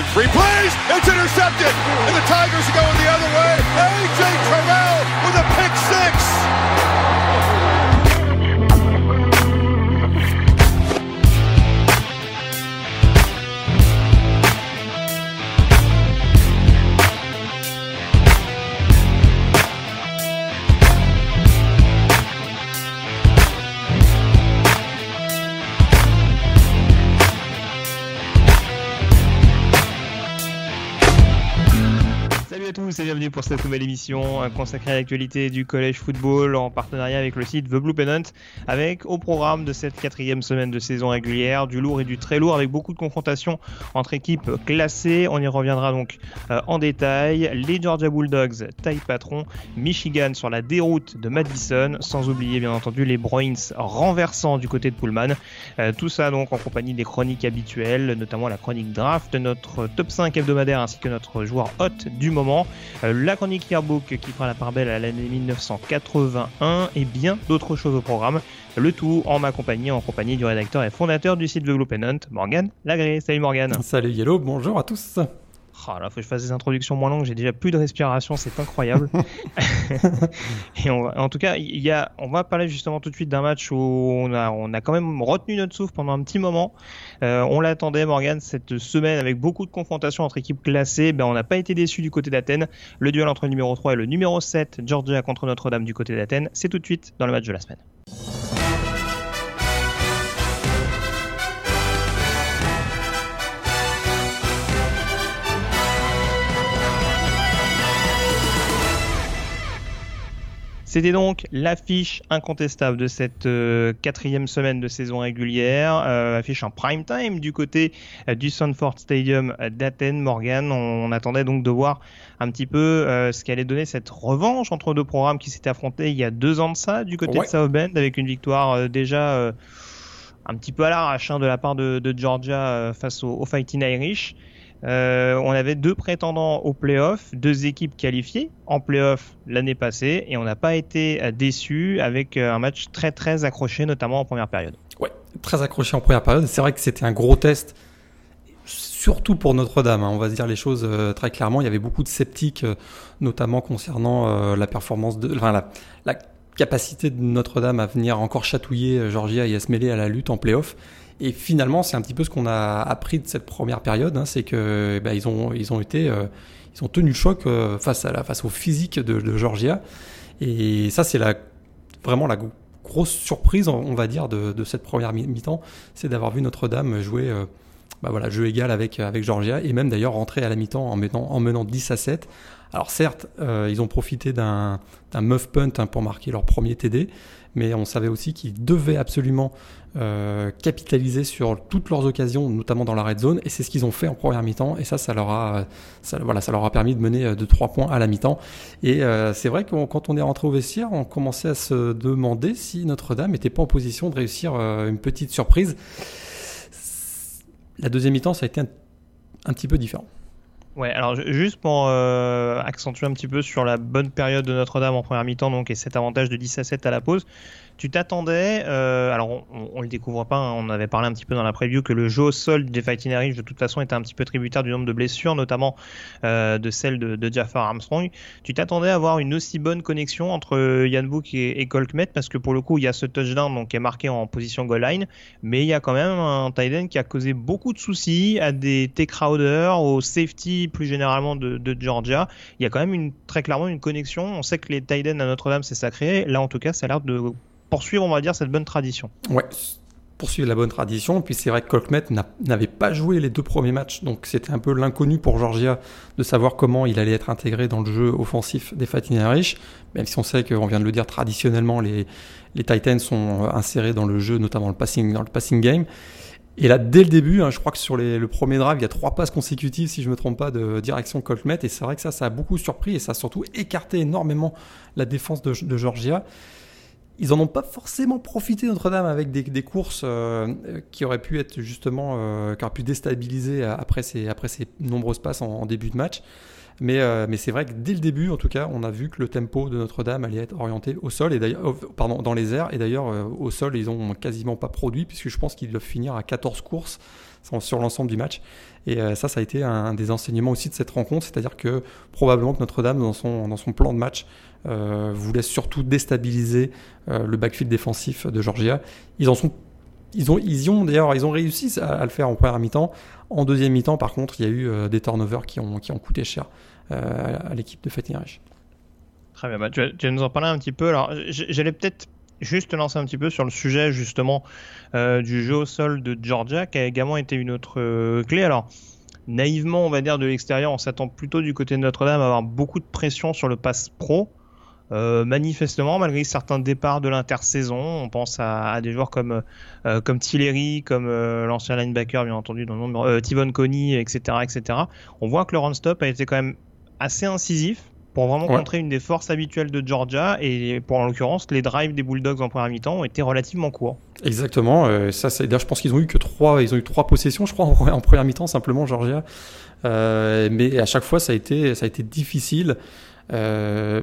in three plays. It's intercepted. And the Tigers are going the other way. A.J. Terrell tous et bienvenue pour cette nouvelle émission consacrée à l'actualité du collège football en partenariat avec le site The Blue Pennant avec au programme de cette quatrième semaine de saison régulière du lourd et du très lourd avec beaucoup de confrontations entre équipes classées. On y reviendra donc euh, en détail. Les Georgia Bulldogs, taille patron, Michigan sur la déroute de Madison, sans oublier bien entendu les Bruins renversants du côté de Pullman. Euh, tout ça donc en compagnie des chroniques habituelles, notamment la chronique draft, notre top 5 hebdomadaire ainsi que notre joueur hot du moment. Euh, la chronique Yearbook qui fera la part belle à l'année 1981 et bien d'autres choses au programme. Le tout en ma compagnie, en compagnie du rédacteur et fondateur du site The Pennant, Morgan Lagré. Salut Morgan. Salut Yellow, bonjour à tous. Oh là, faut que je fasse des introductions moins longues, j'ai déjà plus de respiration, c'est incroyable. et on va- en tout cas, il y a, on va parler justement tout de suite d'un match où on a, on a quand même retenu notre souffle pendant un petit moment. Euh, on l'attendait, Morgan, cette semaine avec beaucoup de confrontations entre équipes classées. Ben, on n'a pas été déçus du côté d'Athènes. Le duel entre le numéro 3 et le numéro 7, Georgia contre Notre-Dame du côté d'Athènes, c'est tout de suite dans le match de la semaine. C'était donc l'affiche incontestable de cette euh, quatrième semaine de saison régulière, euh, affiche en prime time du côté euh, du Sanford Stadium d'Athènes. Morgan, on, on attendait donc de voir un petit peu ce qu'allait donner cette revanche entre deux programmes qui s'étaient affrontés il y a deux ans de ça du côté Ouais. de South Bend avec une victoire déjà un petit peu à l'arrache hein, de la part de, de Georgia face aux au Fighting Irish. Euh, on avait deux prétendants au playoff, deux équipes qualifiées en playoff l'année passée et on n'a pas été euh, déçus avec euh, un match très très accroché, notamment en première période. Ouais, très accroché en première période. C'est vrai que c'était un gros test, surtout pour Notre-Dame. hein. On va se dire les choses très clairement. Il y avait beaucoup de sceptiques, notamment concernant la performance de, enfin, la, capacité de Notre-Dame à venir encore chatouiller Georgia et à se mêler à la lutte en playoff. Et finalement, c'est un petit peu ce qu'on a appris de cette première période, hein, c'est que ben, ils ont ils ont été euh, ils ont tenu le choc euh, face à face au physique de, Georgia. Et ça, c'est la vraiment la gro- grosse surprise, on va dire, de, cette première mi- mi-temps, c'est d'avoir vu Notre-Dame jouer euh, bah voilà, jeu égal avec, avec Georgia et même d'ailleurs rentrer à la mi-temps en menant, en menant 10 à 7. Alors certes, ils ont profité d'un d'un muff punt hein, pour marquer leur premier TD, mais on savait aussi qu'ils devaient absolument euh, capitaliser sur toutes leurs occasions, notamment dans la red zone, et c'est ce qu'ils ont fait en première mi-temps, et ça, ça leur a, voilà, ça leur a permis de mener euh, de 3 points à la mi-temps. Et euh, c'est vrai que quand on est rentré au vestiaire, on commençait à se demander si Notre-Dame n'était pas en position de réussir une petite surprise. La deuxième mi-temps, ça a été un petit peu différent. Ouais, alors ju- juste pour euh, accentuer un petit peu sur la bonne période de Notre-Dame en première mi-temps, donc et cet avantage de 10 à 7 à la pause, tu t'attendais, euh, alors on, on, on le découvre pas, hein, on avait parlé un petit peu dans la preview que le jeu au sol des Fighting Irish de toute façon était un petit peu tributaire du nombre de blessures, notamment euh, de celle de, de Jafar Armstrong. Tu t'attendais à avoir une aussi bonne connexion entre Yann Book et, et Colt Met parce que pour le coup il y a ce touchdown donc qui est marqué en position goal line, mais il y a quand même un tight end qui a causé beaucoup de soucis à des T Crowder, au safety plus généralement de, Georgia. Il y a quand même très clairement une connexion. On sait que les tight ends à Notre-Dame c'est sacré. Là en tout cas ça a l'air de poursuivre on va dire cette bonne tradition. Ouais, poursuivre la bonne tradition. Puis c'est vrai que Colkmet n'a- n'avait pas joué les deux premiers matchs, donc c'était un peu l'inconnu pour Georgia de savoir comment il allait être intégré dans le jeu offensif des Fighting Irish. Même si on sait qu'on vient de le dire traditionnellement, les, les Titans sont insérés dans le jeu, notamment le passing, dans le passing game. Et là, dès le début, hein, je crois que sur le premier drive, il y a trois passes consécutives, si je me trompe pas, de direction Colkmet. Et c'est vrai que ça, ça a beaucoup surpris et ça a surtout écarté énormément la défense de Georgia. Ils en ont pas forcément profité Notre-Dame avec des, courses euh, qui auraient pu être justement, euh, qui auraient pu déstabiliser après ces, après ces nombreuses passes en, début de match. Mais, euh, mais c'est vrai que dès le début, en tout cas, on a vu que le tempo de Notre-Dame allait être orienté au sol et d'ailleurs, euh, pardon, dans les airs. Et d'ailleurs, euh, au sol, ils ont quasiment pas produit puisque je pense qu'ils doivent finir à 14 courses, sur l'ensemble du match. Et ça, ça a été un, des enseignements aussi de cette rencontre, c'est-à-dire que probablement que Notre-Dame, dans son, dans son plan de match, voulait surtout déstabiliser le backfield défensif de Georgia. Ils en sont ils ont, ils ont d'ailleurs, ils ont réussi à, le faire en première mi-temps. En deuxième mi-temps, par contre, il y a eu des turnovers qui ont, qui ont coûté cher à l'équipe de Fighting Très bien, bah, tu, vas, nous en parler un petit peu. Alors, j'allais peut-être juste te lancer un petit peu sur le sujet justement euh, du jeu au sol de Georgia, qui a également été une autre euh, clé. Alors, naïvement, on va dire de l'extérieur, on s'attend plutôt du côté de Notre-Dame à avoir beaucoup de pression sur le pass pro. Euh, manifestement, malgré certains départs de l'intersaison, on pense à, des joueurs comme comme Tillery, comme l'ancien linebacker, bien entendu, dans le nom, Tivon Coney, etc., etc. On voit que le run stop a été quand même assez incisif pour vraiment montrer une des forces habituelles de Georgia et pour en l'occurrence les drives des Bulldogs en première mi-temps ont été relativement courts. Exactement, euh, ça c'est je pense qu'ils ont eu que trois ils ont eu trois possessions je crois en, première mi-temps simplement Georgia. Euh, mais à chaque fois ça a été ça a été difficile. Euh,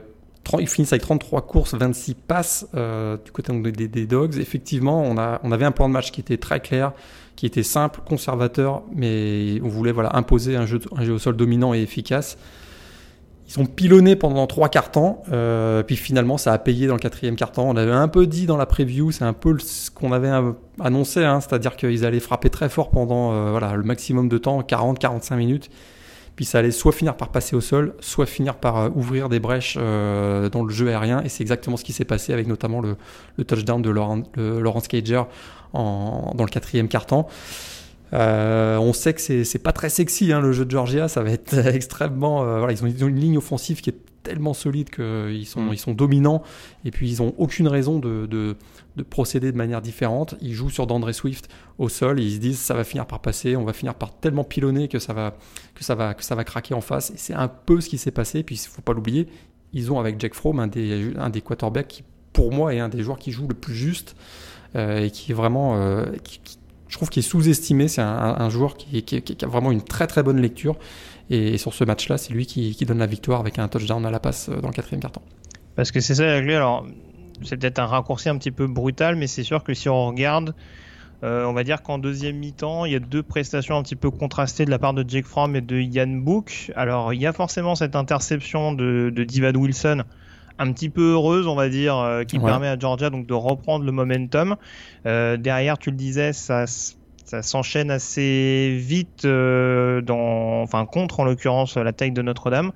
ils finissent avec 33 courses, 26 passes du côté des, des, Dogs. Effectivement, on, a, on avait un plan de match qui était très clair, qui était simple, conservateur, mais on voulait voilà, imposer un jeu, un jeu au sol dominant et efficace. Ils ont pilonné pendant trois quarts temps, euh, puis finalement ça a payé dans le quatrième quart temps. On avait un peu dit dans la preview, c'est un peu ce qu'on avait annoncé, hein, c'est-à-dire qu'ils allaient frapper très fort pendant euh, voilà, le maximum de temps, 40-45 minutes. Puis ça allait soit finir par passer au sol, soit finir par euh, ouvrir des brèches dans le jeu aérien. Et c'est exactement ce qui s'est passé avec notamment le, touchdown de Laurence Cager dans le quatrième quart temps. Euh, on sait que c'est pas très sexy hein, le jeu de Georgia, ça va être extrêmement. Euh, voilà, ils ont, une ligne offensive qui est tellement solide qu'ils sont, mm. ils sont dominants et puis ils ont aucune raison de, de, procéder de manière différente. Ils jouent sur d'André Swift au sol et ils se disent ça va finir par passer, on va finir par tellement pilonner que ça va, que ça va, que ça va craquer en face. Et c'est un peu ce qui s'est passé. Et puis il faut pas l'oublier, ils ont avec Jack Fromm un des, un des quarterbacks qui, pour moi, est un des joueurs qui joue le plus juste euh, et qui est vraiment. qui, je trouve qu'il est sous-estimé. C'est un, joueur qui, a vraiment une très très bonne lecture. Et, sur ce match-là, c'est lui qui, donne la victoire avec un touchdown à la passe euh, dans le quatrième carton. Parce que c'est ça la clé. Alors, c'est peut-être un raccourci un petit peu brutal, mais c'est sûr que si on regarde, euh, on va dire qu'en deuxième mi-temps, il y a deux prestations un petit peu contrastées de la part de Jake Fromm et de Ian Book. Alors, il y a forcément cette interception de, de Divad Wilson un petit peu heureuse, on va dire, euh, qui permet à Georgia donc de reprendre le momentum. Euh, derrière, tu le disais, ça ça s'enchaîne assez vite euh, dans, enfin contre en l'occurrence la taille de Notre-Dame.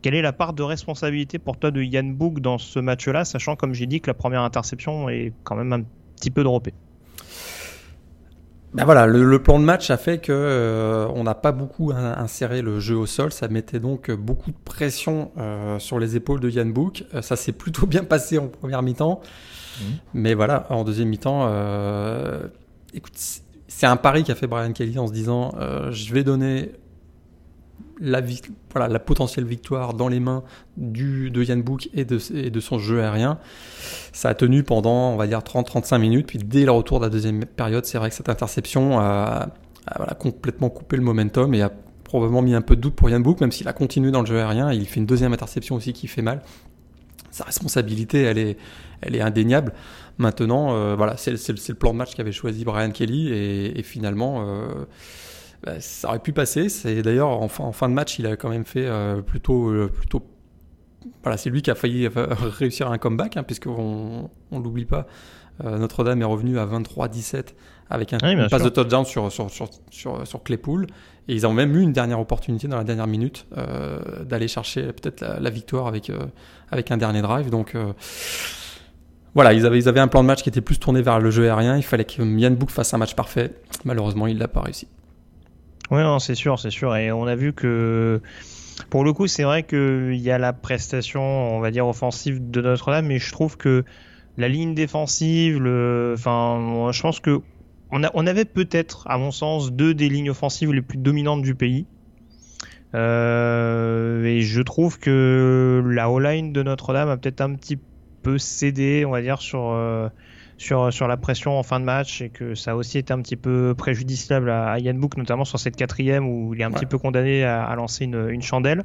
Quelle est la part de responsabilité pour toi de Yann Book dans ce match-là, sachant comme j'ai dit que la première interception est quand même un petit peu droppée? Ben voilà, le, plan de match a fait que euh, on n'a pas beaucoup inséré le jeu au sol. Ça mettait donc beaucoup de pression euh, sur les épaules de Yann Book. Euh, ça s'est plutôt bien passé en première mi-temps. Mmh. Mais voilà, en deuxième mi-temps, écoute, c'est un pari qu'a fait Brian Kelly en se disant je vais donner la, voilà, la potentielle victoire dans les mains du, de Yann Book et de, de son jeu aérien. Ça a tenu pendant, on va dire, 30-35 minutes. Puis dès le retour de la deuxième période, c'est vrai que cette interception a, voilà, complètement coupé le momentum et a probablement mis un peu de doute pour Yann Book, même s'il a continué dans le jeu aérien. Il fait une deuxième interception aussi qui fait mal. Sa responsabilité, elle est, elle est indéniable. Maintenant, euh, voilà, c'est le plan de match qu'avait choisi Brian Kelly et, et finalement, euh, bah, ça aurait pu passer. C'est d'ailleurs en, en, fin de match, il a quand même fait euh, plutôt, euh, plutôt. Voilà, c'est lui qui a failli réussir un comeback, hein, puisqu'on on l'oublie pas. Euh, Notre-Dame est revenu à 23-17 avec un une passe de touchdown sur, sur, sur, sur, sur Claypool. Et ils ont même eu une dernière opportunité dans la dernière minute d'aller chercher peut-être la, victoire avec, avec un dernier drive. Donc voilà, ils avaient, ils avaient un plan de match qui était plus tourné vers le jeu aérien. Il fallait que Yann Book fasse un match parfait. Malheureusement, il l'a pas réussi. Oui, c'est sûr, c'est sûr. Et on a vu que, pour le coup, c'est vrai qu'il y a la prestation, on va dire, offensive de Notre-Dame, mais je trouve que la ligne défensive, le, enfin, je pense que on, avait peut-être, à mon sens, deux des lignes offensives les plus dominantes du pays. Euh, et je trouve que la O-line de Notre-Dame a peut-être un petit peu cédé, on va dire, sur. Euh, sur, sur la pression en fin de match et que ça a aussi été un petit peu préjudiciable à, Yann Book, notamment sur cette quatrième où il est un petit peu condamné à, lancer une, une chandelle.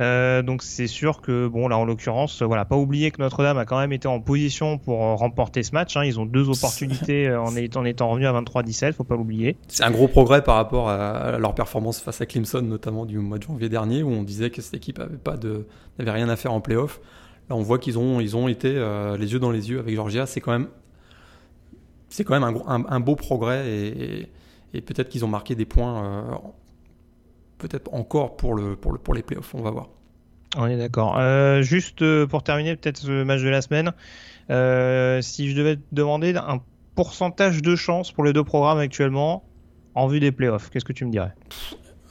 Euh, donc c'est sûr que bon là en l'occurrence voilà pas oublier que Notre-Dame a quand même été en position pour euh, remporter ce match. Hein. Ils ont deux opportunités euh, en, étant, en étant revenus à 23-17, faut pas l'oublier. C'est un gros progrès par rapport à leur performance face à Clemson notamment du mois de janvier dernier où on disait que cette équipe avait pas de n'avait rien à faire en playoff. Là on voit qu'ils ont ils ont été les yeux dans les yeux avec Georgia. C'est quand même c'est quand même un, un, beau progrès et, et, peut-être qu'ils ont marqué des points peut-être encore pour, le, pour, le, pour les playoffs. On va voir. On est d'accord. Euh, juste euh, pour terminer, peut-être le match de la semaine. Euh, si je devais te demander un pourcentage de chance pour les deux programmes actuellement en vue des playoffs, qu'est-ce que tu me dirais?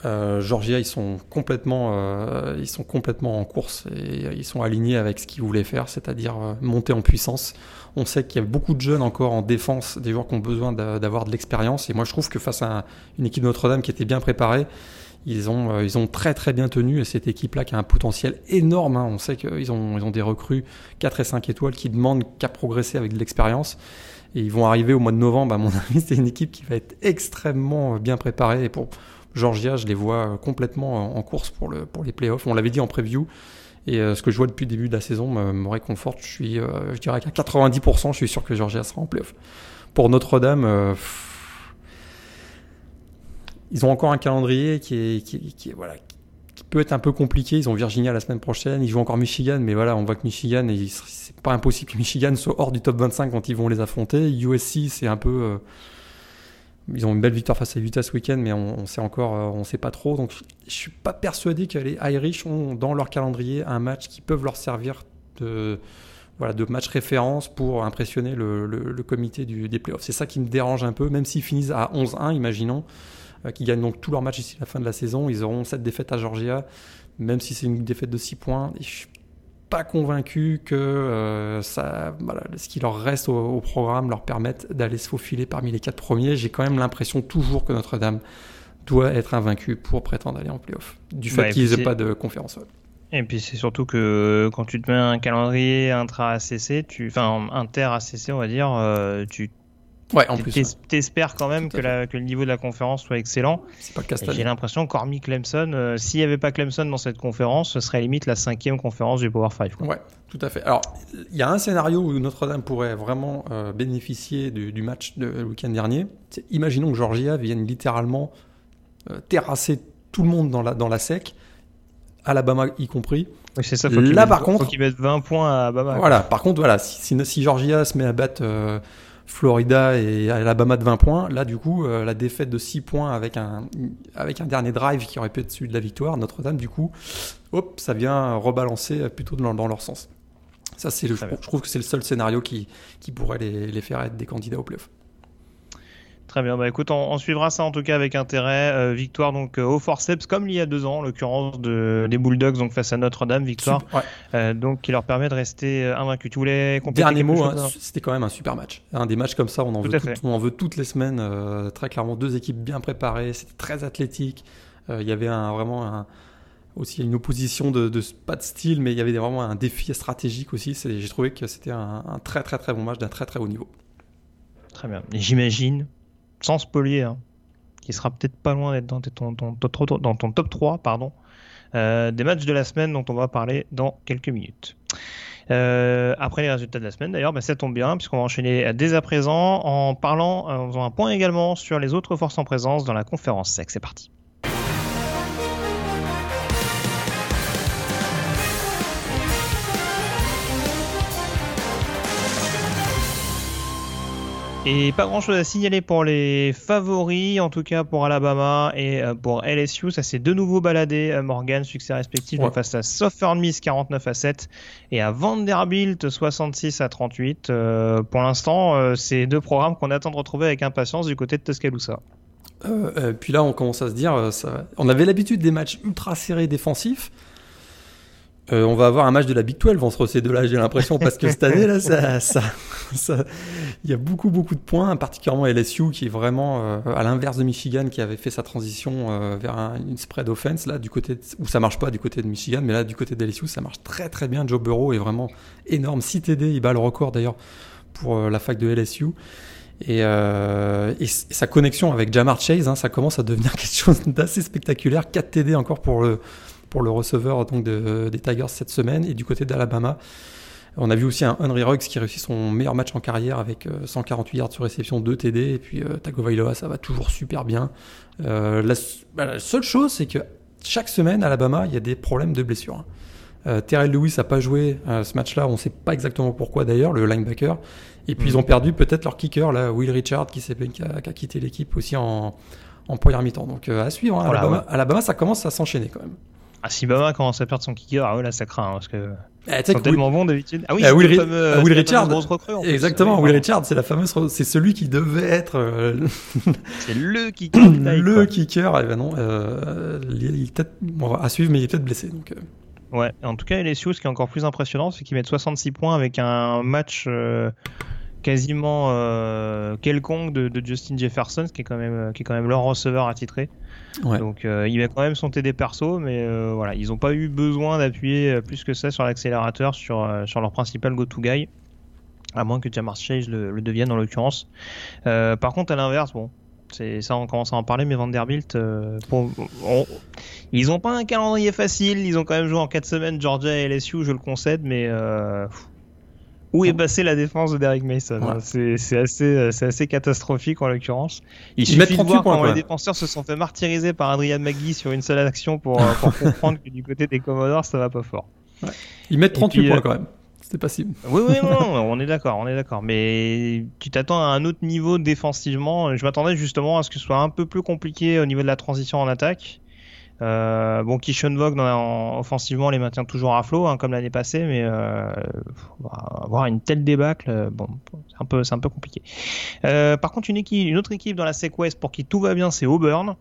Georgia, ils sont complètement, ils sont complètement en course et ils sont alignés avec ce qu'ils voulaient faire, c'est-à-dire monter en puissance. On sait qu'il y a beaucoup de jeunes encore en défense, des joueurs qui ont besoin d'avoir de l'expérience. Et moi, je trouve que face à une équipe de Notre-Dame qui était bien préparée, ils ont, euh, ils ont très très bien tenu et cette équipe-là qui a un potentiel énorme. Hein. On sait qu'ils ont, ils ont des recrues 4 et 5 étoiles qui demandent qu'à progresser avec de l'expérience. Et ils vont arriver au mois de novembre. À mon avis, c'est une équipe qui va être extrêmement euh, bien préparée. Et pour Georgia, je les vois euh, complètement en course pour, le, pour les playoffs. On l'avait dit en preview. Et ce que je vois depuis le début de la saison me, réconforte. Je, suis, je dirais qu'à 90%, je suis sûr que Georgia sera en playoff. Pour Notre-Dame, ils ont encore un calendrier qui est, qui, voilà, qui peut être un peu compliqué. Ils ont Virginia la semaine prochaine, ils jouent encore Michigan, mais voilà, on voit que Michigan, c'est pas impossible que Michigan soit hors du top 25 quand ils vont les affronter. USC, c'est un peu. Euh, ils ont une belle victoire face à Utah ce week-end, mais on, sait encore, euh, on sait pas trop. Donc, je suis pas persuadé que les Irish ont dans leur calendrier un match qui peuvent leur servir de, voilà, de match référence pour impressionner le, le, comité du, des playoffs. C'est ça qui me dérange un peu, même s'ils finissent à 11-1, imaginons. Euh, qui gagnent donc tous leurs matchs ici la fin de la saison. Ils auront cette défaite à Georgia, même si c'est une défaite de 6 points. Pas convaincu que euh, ça, voilà, ce qui leur reste au, programme leur permette d'aller se faufiler parmi les quatre premiers. J'ai quand même l'impression toujours que Notre-Dame doit être invaincu pour prétendre aller en playoff, du fait qu'ils n'aient pas de conférence. Et puis c'est surtout que quand tu te mets un calendrier intra-ACC, tu, enfin inter-ACC on va dire, euh, tu Ouais, en plus. T'espères quand même que, la, que, le niveau de la conférence soit excellent. J'ai l'impression qu'hormis Clemson, euh, s'il n'y avait pas Clemson dans cette conférence, ce serait limite la cinquième conférence du Power 5. Ouais, tout à fait. Alors, il y a un scénario où Notre-Dame pourrait vraiment euh, bénéficier du, match de le week-end dernier. Imaginons que Georgia vienne littéralement euh, terrasser tout le monde dans la, dans la sec, Alabama y compris. Oui, c'est ça. Là, par contre, faut qu'il mette 20 points à Alabama. Voilà. Par contre, voilà, si, si, si Georgia se met à battre Florida et Alabama de 20 points. Là, du coup, euh, la défaite de 6 points avec un, avec un dernier drive qui aurait pu être celui de la victoire, Notre-Dame, du coup, hop, ça vient rebalancer plutôt dans, dans leur sens. Ça, c'est le, je, trouve que c'est le seul scénario qui, qui pourrait les, les faire être des candidats au playoff. Très bien, bah écoute, on, suivra ça en tout cas avec intérêt. Euh, victoire donc euh, au forceps, comme il y a deux ans, en l'occurrence de, des Bulldogs donc face à Notre-Dame, victoire euh, donc qui leur permet de rester invaincus. Tu voulais Dernier mot, hein, c'était quand même un super match. Un des matchs comme ça, on en, veut, on en veut toutes les semaines. très clairement, deux équipes bien préparées, c'était très athlétique. Il y avait un, vraiment un, aussi une opposition de, de, pas de style, mais il y avait vraiment un défi stratégique aussi. J'ai trouvé que c'était un, un très très très bon match d'un très très haut niveau. Très bien. J'imagine sans spolier, hein, qui sera peut-être pas loin d'être dans, ton, dans ton top 3, pardon, euh, des matchs de la semaine dont on va parler dans quelques minutes. Euh, après les résultats de la semaine, d'ailleurs, bah, ça tombe bien puisqu'on va enchaîner dès à présent en parlant, en faisant un point également sur les autres forces en présence dans la conférence SEC. C'est parti. Et pas grand chose à signaler pour les favoris, en tout cas pour Alabama et euh, pour LSU. Ça s'est de nouveau baladé. Euh, Morgan, succès respectif face à Southern Miss 49 à 7 et à Vanderbilt 66 à 38. Euh, pour l'instant, c'est deux programmes qu'on attend de retrouver avec impatience du côté de Tuscaloosa. puis là, on commence à se dire, on avait l'habitude des matchs ultra serrés défensifs. Euh, on va avoir un match de la Big 12 entre ces deux-là, j'ai l'impression, parce que cette année, là, ça, ça, ça, il y a beaucoup, beaucoup de points, particulièrement LSU, qui est vraiment euh, à l'inverse de Michigan, qui avait fait sa transition euh, vers une spread offense, là, du côté, où ça marche pas du côté de Michigan, mais là, du côté de LSU, ça marche très, très bien. Joe Burrow est vraiment énorme. 6 TD, il bat le record d'ailleurs pour la fac de LSU. Et, et, sa connexion avec Jamar Chase, hein, ça commence à devenir quelque chose d'assez spectaculaire. 4 TD encore pour le, pour le receveur donc des Tigers cette semaine. Et du côté d'Alabama, on a vu aussi un Henry Ruggs qui réussit son meilleur match en carrière avec 148 yards sur réception, 2 TD. Et puis Tagovailoa, ça va toujours super bien. La, bah, la, seule chose, c'est que chaque semaine, à Alabama, il y a des problèmes de blessure. Euh, Terrell Lewis n'a pas joué euh, ce match-là, on ne sait pas exactement pourquoi d'ailleurs, le linebacker. Et puis ils mm. ont perdu peut-être leur kicker, là, Will Richard, qui, qui, a, qui a quitté l'équipe aussi en, en première mi-temps. Donc euh, à suivre, hein, Alabama, Alabama, ça commence à s'enchaîner quand même. Ah, si Bama commence à perdre son kicker, ah ouais, là ça craint, hein, parce que. Eh, c'est tellement bon d'habitude. Ah oui, euh, Will, fameux, Will Richard. exactement, Will Richard, c'est la fameuse, c'est celui qui devait être. c'est le kicker. le kicker, et eh ben non, euh, il, est peut-être à suivre, mais il est peut-être blessé. Donc, Ouais, en tout cas, LSU, ce qui est encore plus impressionnant, c'est qu'ils mettent 66 points avec un match euh, quasiment euh, quelconque de, Justin Jefferson, qui est quand même, euh, qui est quand même leur receveur attitré. Ouais. Donc il met quand même son TD perso, mais voilà, ils n'ont pas eu besoin d'appuyer plus que ça sur l'accélérateur, sur, sur leur principal go-to guy, à moins que Jamar Chase le, le devienne en l'occurrence. par contre, à l'inverse, bon, c'est ça, on commence à en parler, mais Vanderbilt, euh, ils ont pas un calendrier facile. Ils ont quand même joué en 4 semaines Georgia et LSU, je le concède, mais euh, où est passée la défense de Derek Mason C'est assez, euh, assez catastrophique en l'occurrence. Il suffit de voir les défenseurs se sont fait martyriser par Adrian McGee sur une seule action pour, comprendre que du côté des Commodores, ça va pas fort. Ils mettent 38 points quand même. C'était possible. Oui, oui, non, on est d'accord, on est d'accord. Mais tu t'attends à un autre niveau défensivement. Je m'attendais justement à ce que ce soit un peu plus compliqué au niveau de la transition en attaque. Euh, bon, Kishon Vogue offensivement les maintient toujours à flot, hein, comme l'année passée, mais euh, avoir une telle débâcle, euh, bon, c'est un peu, c'est un peu compliqué. Euh, par contre, une équipe, une autre équipe dans la Sequest pour qui tout va bien, c'est Auburn.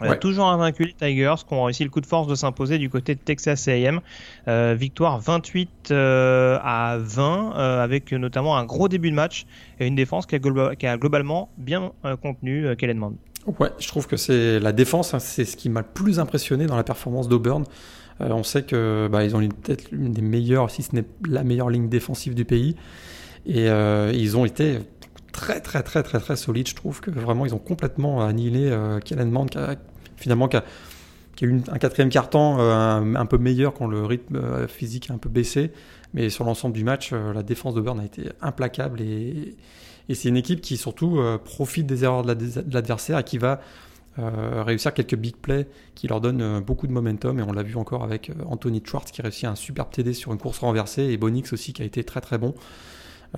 Ouais. toujours invaincu les Tigers qui ont réussi le coup de force de s'imposer du côté de Texas A&M. Euh, victoire 28 euh, à 20 euh, avec notamment un gros début de match et une défense qui a, qui a globalement bien contenu Kellen Mond. Ouais, je trouve que c'est la défense, hein, c'est ce qui m'a le plus impressionné dans la performance d'Auburn. on sait que bah, ils ont peut-être l'une des meilleures, si ce n'est la meilleure ligne défensive du pays, et ils ont été très très très très très solides. Je trouve que vraiment ils ont complètement annihilé Kellen Mond qui a, finalement qui a, eu un quatrième carton euh, un, peu meilleur quand le rythme euh, physique a un peu baissé. Mais sur l'ensemble du match, euh, la défense de Burn a été implacable et, c'est une équipe qui surtout profite des erreurs de l'adversaire et qui va réussir quelques big plays qui leur donnent beaucoup de momentum. Et on l'a vu encore avec Anthony Schwartz qui réussit un superbe TD sur une course renversée et Bonix aussi qui a été très très bon.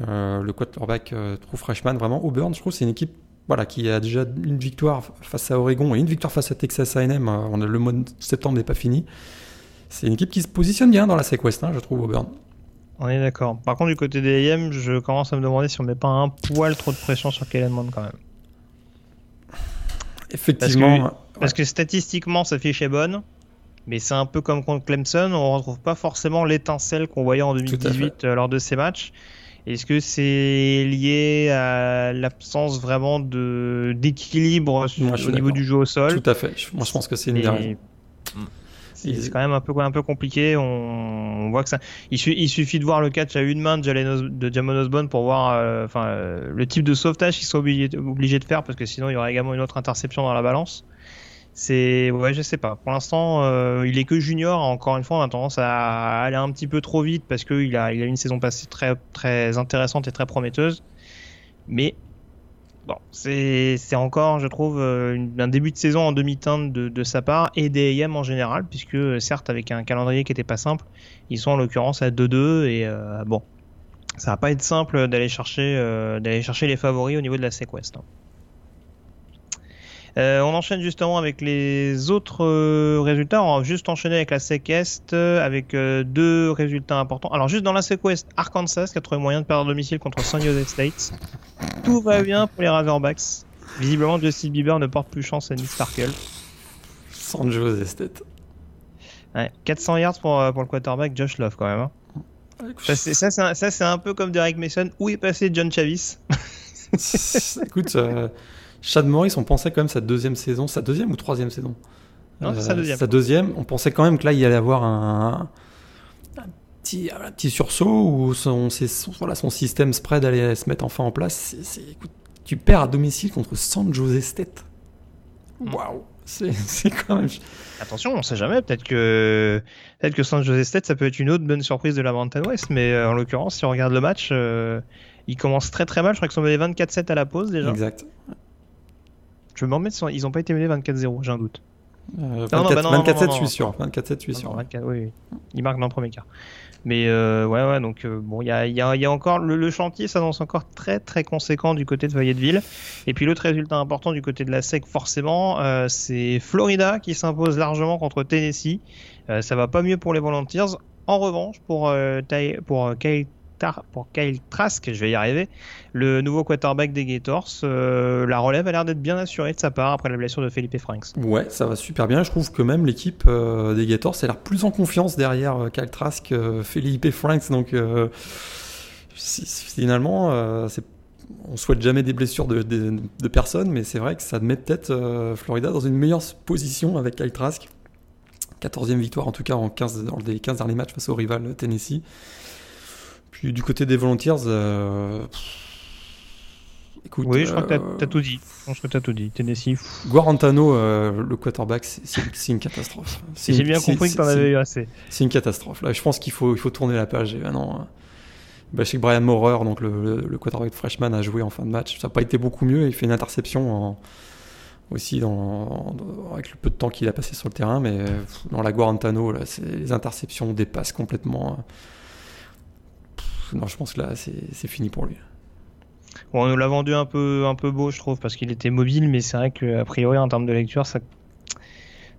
le quarterback true freshman, vraiment Auburn, je trouve c'est une équipe voilà, qui a déjà une victoire face à Oregon et une victoire face à Texas A&M. Euh, le mois de septembre n'est pas fini. C'est une équipe qui se positionne bien dans la SEC West, hein, je trouve, Auburn. On est d'accord. Par contre, du côté des AM, je commence à me demander si on met pas un poil trop de pression sur Kellen Mond quand même. Effectivement. Parce que, statistiquement, sa fiche est bonne, mais c'est un peu comme contre Clemson, on retrouve pas forcément l'étincelle qu'on voyait en 2018 euh, lors de ces matchs. Est-ce que c'est lié à l'absence vraiment de d'équilibre au niveau du jeu au sol? Tout à fait. Moi, je pense que c'est une des C'est quand même un peu, un peu compliqué. On, voit que ça. Il, suffit de voir le catch à une main de, de Jamon Osborne pour voir euh, enfin, euh, le type de sauvetage qu'ils sont obligés, obligés de faire parce que sinon il y aurait également une autre interception dans la balance. C'est ouais, je sais pas. Pour l'instant, euh, il est que junior. Encore une fois, on a tendance à aller un petit peu trop vite parce qu'il a, il a une saison passée très très intéressante et très prometteuse. Mais bon, c'est encore, je trouve, euh, un début de saison en demi-teinte de, sa part et des AM en général, puisque certes avec un calendrier qui était pas simple, ils sont en l'occurrence à 2-2 et euh, bon, ça va pas être simple d'aller chercher d'aller chercher les favoris au niveau de la Sequest. Hein. Euh, on enchaîne justement avec les autres euh, résultats. On va juste enchaîner avec la SEC euh, avec deux résultats importants. Alors juste dans la SEC Arkansas qui a trouvé moyen de perdre domicile contre San Jose State. Tout va bien pour les Razorbacks. Visiblement, Justin Bieber ne porte plus chance à Nick Sparkle. San Jose State. 400 yards pour, pour le quarterback Josh Love quand même. Hein. Ça, c'est un, peu comme Derek Mason. Où est passé John Chavis? Écoute, Chad Morris, on pensait quand même sa deuxième saison, sa deuxième ou troisième saison Non, sa deuxième. Sa deuxième, on pensait quand même que là, il allait avoir un, petit, petit sursaut où son, voilà, son système spread allait se mettre enfin en place. tu perds à domicile contre San Jose State. Mm. Waouh! C'est quand même. Attention, on sait jamais. Peut-être que que San Jose State, ça peut être une autre bonne surprise de la Mountain West. Mais euh, en l'occurrence, si on regarde le match, euh, il commence très très mal. Je crois qu'ils sont menés 24-7 à la pause déjà. Exact. Je me sur... ils n'ont pas été menés 24-0, j'ai un doute. 24-7, je suis sûr. 24-7, je suis sûr. oui, oui. Ils marquent dans le premier quart. Mais euh, ouais, ouais, donc euh, bon, il y a, y, a, y a, encore le, chantier s'annonce encore très très conséquent du côté de Fayetteville. Et puis l'autre résultat important du côté de la SEC, forcément, euh, c'est Florida qui s'impose largement contre Tennessee. ça va pas mieux pour les Volunteers. En revanche, pour, pour Kyle pour Kyle Trask, je vais y arriver, le nouveau quarterback des Gators. Euh, la relève a l'air d'être bien assurée de sa part après la blessure de Felipe Franks. Ouais, ça va super bien. Je trouve que même l'équipe euh, des Gators a l'air plus en confiance derrière euh, Kyle Trask, Felipe Franks. Donc finalement, c'est on souhaite jamais des blessures de, personnes, mais c'est vrai que ça met peut-être Florida dans une meilleure position avec Kyle Trask. 14e victoire en tout cas en 15, dans les 15 derniers matchs face au rival Tennessee du côté des Volunteers, euh, écoute. Oui, je crois que tu as, tout dit. Je pense que tu as tout dit. Tennessee. Guarantano, euh, le quarterback, c'est une catastrophe. J'ai bien compris que tu en avais eu assez. C'est une catastrophe. Là, je pense qu'il faut, il faut tourner la page. Et maintenant, bah, je sais que Brian Maurer, donc le, le, quarterback de freshman, a joué en fin de match. Ça n'a pas été beaucoup mieux. Il fait une interception aussi dans, avec le peu de temps qu'il a passé sur le terrain. Mais dans la Guarantano, là, les interceptions dépassent complètement non, je pense que là, c'est fini pour lui. Bon, on nous l'a vendu un peu, un peu beau, je trouve, parce qu'il était mobile, mais c'est vrai qu'a priori, en termes de lecture, ça,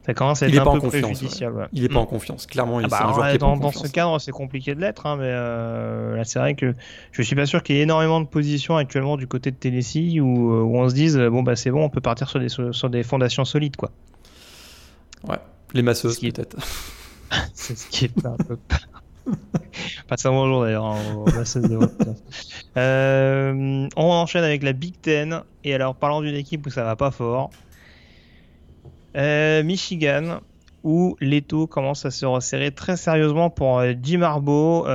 ça commence à être un peu préjudiciable. Il n'est pas en confiance, clairement. Il ah bah, un joueur dans, dans ce cadre, c'est compliqué de l'être, hein, mais euh, là, c'est vrai que je suis pas sûr qu'il y ait énormément de positions actuellement du côté de Tennessee où, où on se dise, bon, bah c'est bon, on peut partir sur des, sur des fondations solides, quoi. Ouais, les masseuses, peut-être. c'est ce qui est un peu. Pas un bonjour d'ailleurs. Euh, on enchaîne avec la Big Ten. Et alors, parlant d'une équipe où ça va pas fort, euh, Michigan, où l'étau commence à se resserrer très sérieusement pour euh, Jim Harbaugh.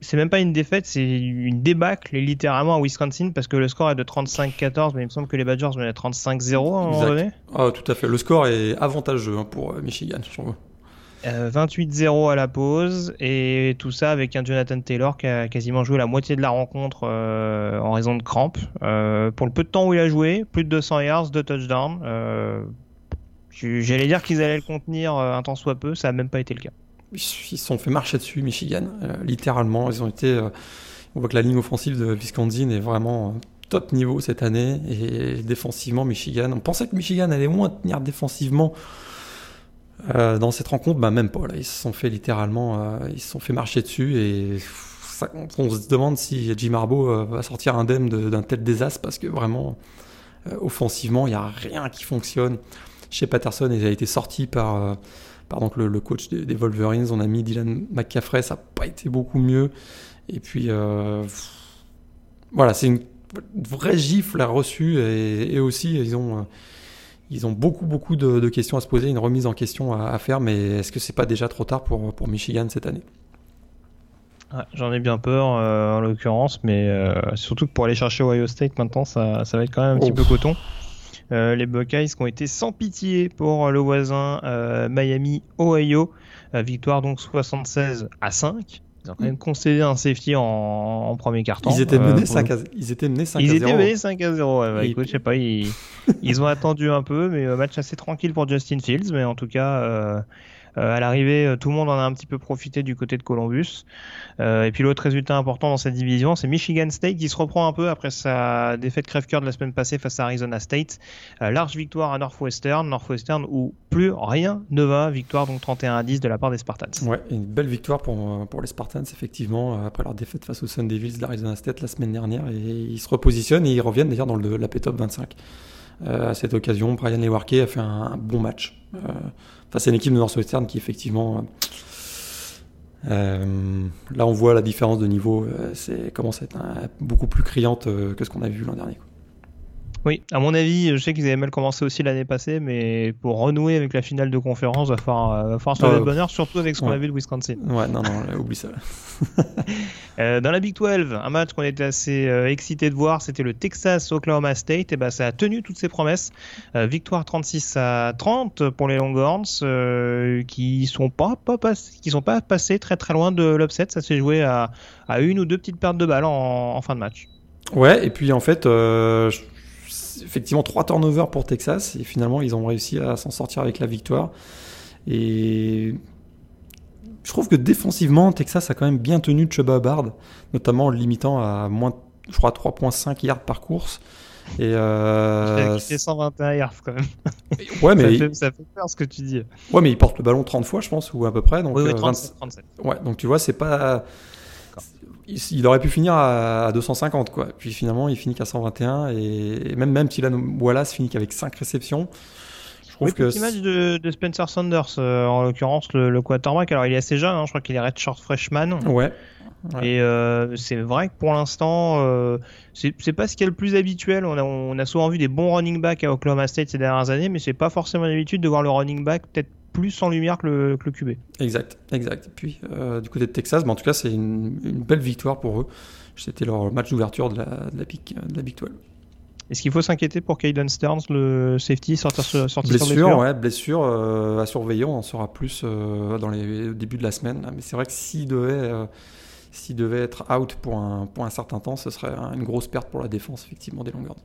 c'est même pas une défaite, c'est une débâcle littéralement à Wisconsin parce que le score est de 35-14, mais il me semble que les Badgers vont être 35-0 à un moment donné. Ah, tout à fait. Le score est avantageux hein, pour Michigan, je trouve. 28-0 euh, à la pause et tout ça avec un Jonathan Taylor qui a quasiment joué la moitié de la rencontre euh, en raison de crampes. Euh, pour le peu de temps où il a joué, plus de 200 yards, 2 touchdowns. J'allais dire qu'ils allaient le contenir un temps soit peu, ça n'a même pas été le cas. Ils se sont fait marcher dessus, Michigan, littéralement. Ils ont été. on voit que la ligne offensive de Wisconsin est vraiment top niveau cette année et défensivement, Michigan. On pensait que Michigan allait moins tenir défensivement euh, dans cette rencontre, bah même pas. Ils se sont fait littéralement, euh, ils se sont fait marcher dessus et on se demande si Jim Harbaugh euh, va sortir indemne d'un tel désastre parce que vraiment, offensivement, il n'y a rien qui fonctionne. Chez Patterson, il a été sorti par, par donc le, coach des, Wolverines. On a mis Dylan McCaffrey, ça n'a pas été beaucoup mieux. Et puis, voilà, c'est une vraie gifle à reçu et, et aussi, ils ont ils ont beaucoup, beaucoup de, questions à se poser, une remise en question à, faire, mais est-ce que c'est pas déjà trop tard pour, pour Michigan cette année? J'en ai bien peur euh, en l'occurrence, mais euh, surtout que pour aller chercher Ohio State maintenant, ça, ça va être quand même un petit peu coton. Euh, les Buckeyes qui ont été sans pitié pour le voisin Miami, Ohio. victoire donc 76 à 5. Ils ont quand même concédé un safety en, premier carton. Ils étaient menés 5 à, ils étaient menés 5 ils à 0. Ils étaient menés 5 à 0. Ouais, bah, écoute, je sais pas, ils, ils ont attendu un peu, mais euh, match assez tranquille pour Justin Fields. Mais en tout cas, euh, euh, à l'arrivée, euh, tout le monde en a un petit peu profité du côté de Columbus. Euh, et puis l'autre résultat important dans cette division, c'est Michigan State qui se reprend un peu après sa défaite crève-cœur de la semaine passée face à Arizona State. large victoire à Northwestern, Northwestern où plus rien ne va. Victoire donc 31 à 10 de la part des Spartans. Ouais, une belle victoire pour, pour les Spartans effectivement après leur défaite face aux Sun Devils d'Arizona State la semaine dernière et ils se repositionnent et ils reviennent d'ailleurs dans le, la P-Top 25. à cette occasion, Brian Lewarke a fait un, bon match c'est une équipe de Northwestern qui effectivement euh, là, on voit la différence de niveau. Euh, c'est commence à être beaucoup plus criante euh, que ce qu'on a vu l'an dernier. Oui, à mon avis, je sais qu'ils avaient mal commencé aussi l'année passée, mais pour renouer avec la finale de conférence, va falloir, va falloir se lever de bonheur, surtout avec ce qu'on a vu de Wisconsin. Ouais, non, non, oublie ça. euh, dans la Big 12, un match qu'on était assez euh, excité de voir, c'était le Texas-Oklahoma State, et ben ça a tenu toutes ses promesses. Euh, victoire 36 à 30 pour les Longhorns, euh, qui sont pas, pas qui sont pas passés très très loin de l'upset. Ça s'est joué à, à, une ou deux petites pertes de balles en, en fin de match. Ouais, et puis en fait, euh, effectivement, trois turnovers pour Texas, et finalement, ils ont réussi à s'en sortir avec la victoire. Et je trouve que défensivement, Texas a quand même bien tenu Chuba Bard, notamment en le limitant à moins, je crois, 3,5 yards par course. Et euh... Il 121 yards quand même. Ouais, mais ça, fait, ça, fait, peur ce que tu dis. Ouais, mais il porte le ballon 30 fois, je pense, ou à peu près. Donc, oui, oui 37, euh, 37. Ouais, donc tu vois, c'est pas. Il, aurait pu finir à, 250, quoi. Puis finalement, il finit qu'à 121. Et même, même Tylan Wallace finit qu'avec 5 réceptions. Je trouve oui, que. Match de, de, Spencer Saunders, euh, en l'occurrence, le, le quarterback. Alors, il est assez jeune, hein, je crois qu'il est red short freshman. Ouais. Ouais. Et euh, c'est vrai que pour l'instant, euh, c'est pas ce qui est le plus habituel. On a, on a souvent vu des bons running backs à Oklahoma State ces dernières années, mais c'est pas forcément l'habitude de voir le running back peut-être plus en lumière que le, que le QB. Exact, exact. Et puis euh, du côté de Texas, mais en tout cas, c'est une, une, belle victoire pour eux. C'était leur match d'ouverture de la, de, la Big, de la Big 12. Est-ce qu'il faut s'inquiéter pour Caden Stearns, le safety, sortir, sortir blessure, sur blessure ouais, blessure euh, à surveiller. On en saura plus euh, dans les débuts de la semaine. Mais c'est vrai que s'il devait, euh, devait être out pour un, pour un certain temps, ce serait une grosse perte pour la défense, effectivement, des Longhorns.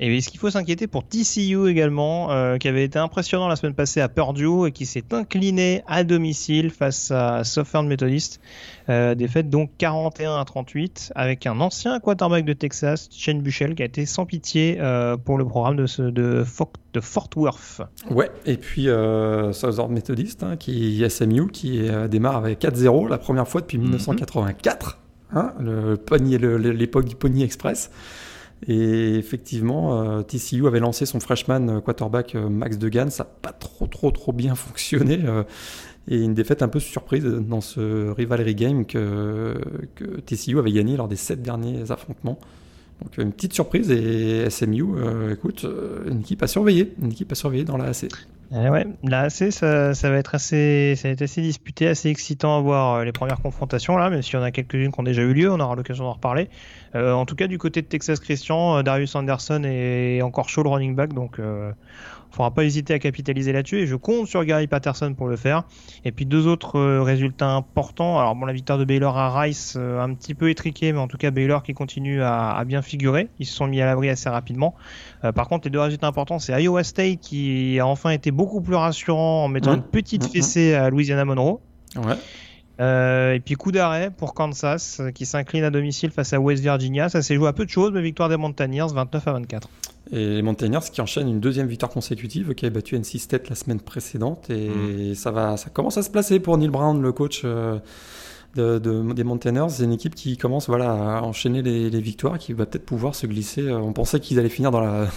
Et est-ce qu'il faut s'inquiéter pour TCU également, euh, qui avait été impressionnant la semaine passée à Purdue et qui s'est incliné à domicile face à Southern Methodist. Euh, défaite donc 41 à 38 avec un ancien quarterback de Texas, Shane Buchel, qui a été sans pitié euh, pour le programme de, ce, de, de, Fort Worth. Ouais, et puis Southern Methodist, hein, qui SMU, qui démarre avec 4-0 la première fois depuis 1984, hein, l'époque du Pony Express. Et effectivement, euh, TCU avait lancé son freshman quarterback euh, Max Degan, ça n'a pas trop trop trop bien fonctionné. Euh, et une défaite un peu surprise dans ce rivalry game que, TCU avait gagné lors des sept derniers affrontements. Donc une petite surprise et SMU, euh, écoute, une équipe à surveiller, une équipe à surveiller dans la AC. Eh ouais, la AC, ça, ça, va être assez, ça va être assez disputé, assez excitant à voir les premières confrontations là, même s'il y en a quelques-unes qui ont déjà eu lieu, on aura l'occasion d'en reparler. Euh, en tout cas, du côté de Texas Christian, Darius Anderson est encore chaud le running back, donc euh, faudra pas hésiter à capitaliser là-dessus et je compte sur Gary Patterson pour le faire. Et puis deux autres euh, résultats importants. Alors bon, la victoire de Baylor à Rice, euh, un petit peu étriquée, mais en tout cas Baylor qui continue à, à bien figurer. Ils se sont mis à l'abri assez rapidement. Euh, par contre, les deux résultats importants, c'est Iowa State qui a enfin été beaucoup plus rassurant en mettant Mmh. une petite Mmh, fessée à Louisiana Monroe. Ouais. Euh, et puis coup d'arrêt pour Kansas euh, qui s'incline à domicile face à West Virginia. Ça s'est joué à peu de choses, mais victoire des Mountaineers 29 à 24. Et les Mountaineers qui enchaînent une deuxième victoire consécutive, qui a battu NC State la semaine précédente. Et ça, va, ça commence à se placer pour Neil Brown, le coach euh, de, de- des Mountaineers. C'est une équipe qui commence voilà, à enchaîner les, les victoires, qui va peut-être pouvoir se glisser. On pensait qu'ils allaient finir dans la,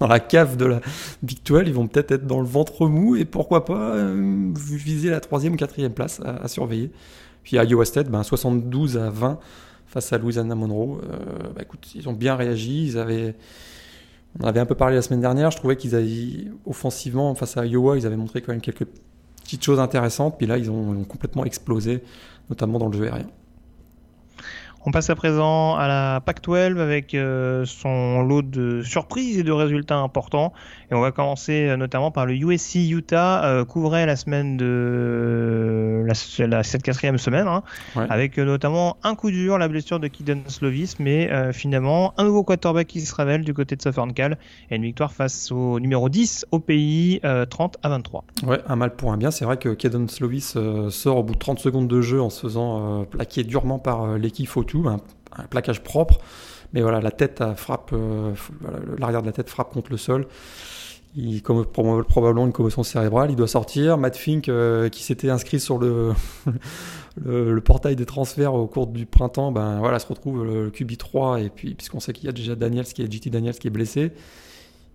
dans la cave de la Big 12. Ils vont peut-être être dans le ventre mou et pourquoi pas euh, viser la troisième ou quatrième place à, surveiller. Puis à Iowa State, ben, 72 à 20 face à Louisiana Monroe. Euh, bah, écoute, ils ont bien réagi. Ils avaient, on en avait un peu parlé la semaine dernière. Je trouvais qu'ils avaient, offensivement, face à Iowa, ils avaient montré quand même quelques petites choses intéressantes. Puis là, ils ont, ils ont complètement explosé, notamment dans le jeu aérien. On passe à présent à la Pac-12 avec euh, son lot de surprises et de résultats importants. Et on va commencer euh, notamment par le USC Utah, euh, couvrait la semaine de la, la cette quatrième semaine, hein, Ouais. avec euh, notamment un coup dur, la blessure de Kiden Slovis, mais euh, finalement un nouveau quarterback qui se révèle du côté de Southern Cal et une victoire face au numéro 10 au pays, euh, 30 à 23. Ouais, un mal pour un bien. C'est vrai que Kedon Slovis euh, sort au bout de 30 secondes de jeu en se faisant euh, plaquer durement par euh, l'équipe Un, plaquage propre. Mais voilà, la tête euh, frappe, euh, l'arrière de la tête frappe contre le sol. Il comme proba- probablement une commotion cérébrale. Il doit sortir. Matt Fink, euh, qui s'était inscrit sur le, le, portail des transferts au cours du printemps, ben voilà, se retrouve le, le QB3 et puis puisqu'on sait qu'il y a déjà Daniels qui est JT Daniels qui est blessé,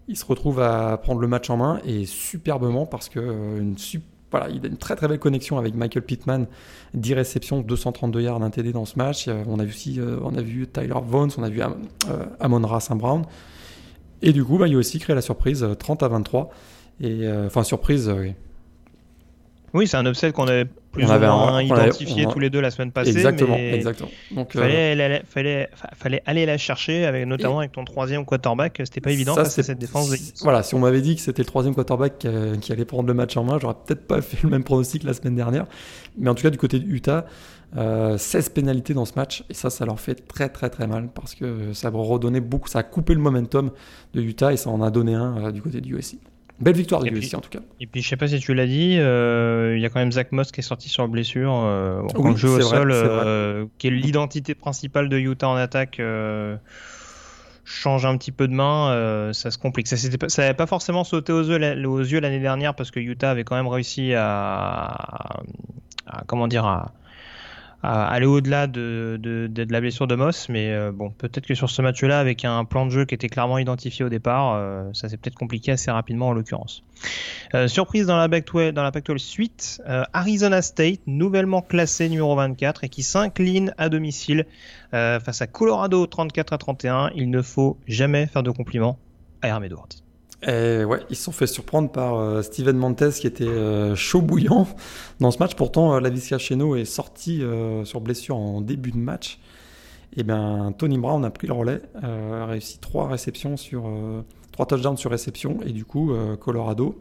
il se retrouve à prendre le match en main et superbement parce que une sup- voilà, il a une très très belle connexion avec Michael Pittman, 10 réceptions, 232 yards, un TD dans ce match. Euh, On a vu aussi, euh, on a vu Tyler Vaughn, on a vu Am- euh, Amon Saint Brown. Et du coup, bah, aussi crée la surprise 30 à 23. Et enfin, surprise, oui. Oui, c'est un upset qu'on avait plus ou moins identifié tous les deux la semaine passée. Exactement, exactement. Donc, fallait, fallait, fallait, aller la chercher, avec, notamment avec ton troisième quarterback. C'était pas évident face à cette défense. Voilà, si on m'avait dit que c'était le troisième quarterback qui, allait prendre le match en main, j'aurais peut-être pas fait le même pronostic la semaine dernière. Mais en tout cas, du côté de Utah, 16 euh, pénalités dans ce match et ça, ça leur fait très très très mal parce que ça a redonné beaucoup, ça a coupé le momentum de Utah et ça en a donné un euh, du côté du USC. Belle victoire de USC en tout cas. Et puis je sais pas si tu l'as dit, euh, il y a quand même Zach Moss qui est sorti sur blessure euh, jeu au sol, qui est l'identité principale de Utah en attaque. change un petit peu de main, ça se complique. Ça n'avait pas, pas forcément sauté aux yeux, l'année dernière parce que Utah avait quand même réussi à, à comment dire à, aller au-delà de, de, la blessure de Moss. Mais euh, bon, peut-être que sur ce match-là, avec un plan de jeu qui était clairement identifié au départ, euh, ça s'est peut-être compliqué assez rapidement en l'occurrence. Euh, surprise dans la Pac-12 dans la suite, Arizona State, nouvellement classé numéro 24 et qui s'incline à domicile face à Colorado 34 à 31. Il ne faut jamais faire de compliments à Herm Edwards. Et ouais, ils se sont fait surprendre par euh, Steven Montez qui était euh, chaud bouillant dans ce match. Pourtant, euh, Lavisca Cheno est sorti sur blessure en début de match. Et bien, Tony Brown a pris le relais, a réussi trois réceptions sur trois touchdowns sur réception. Et du coup, Colorado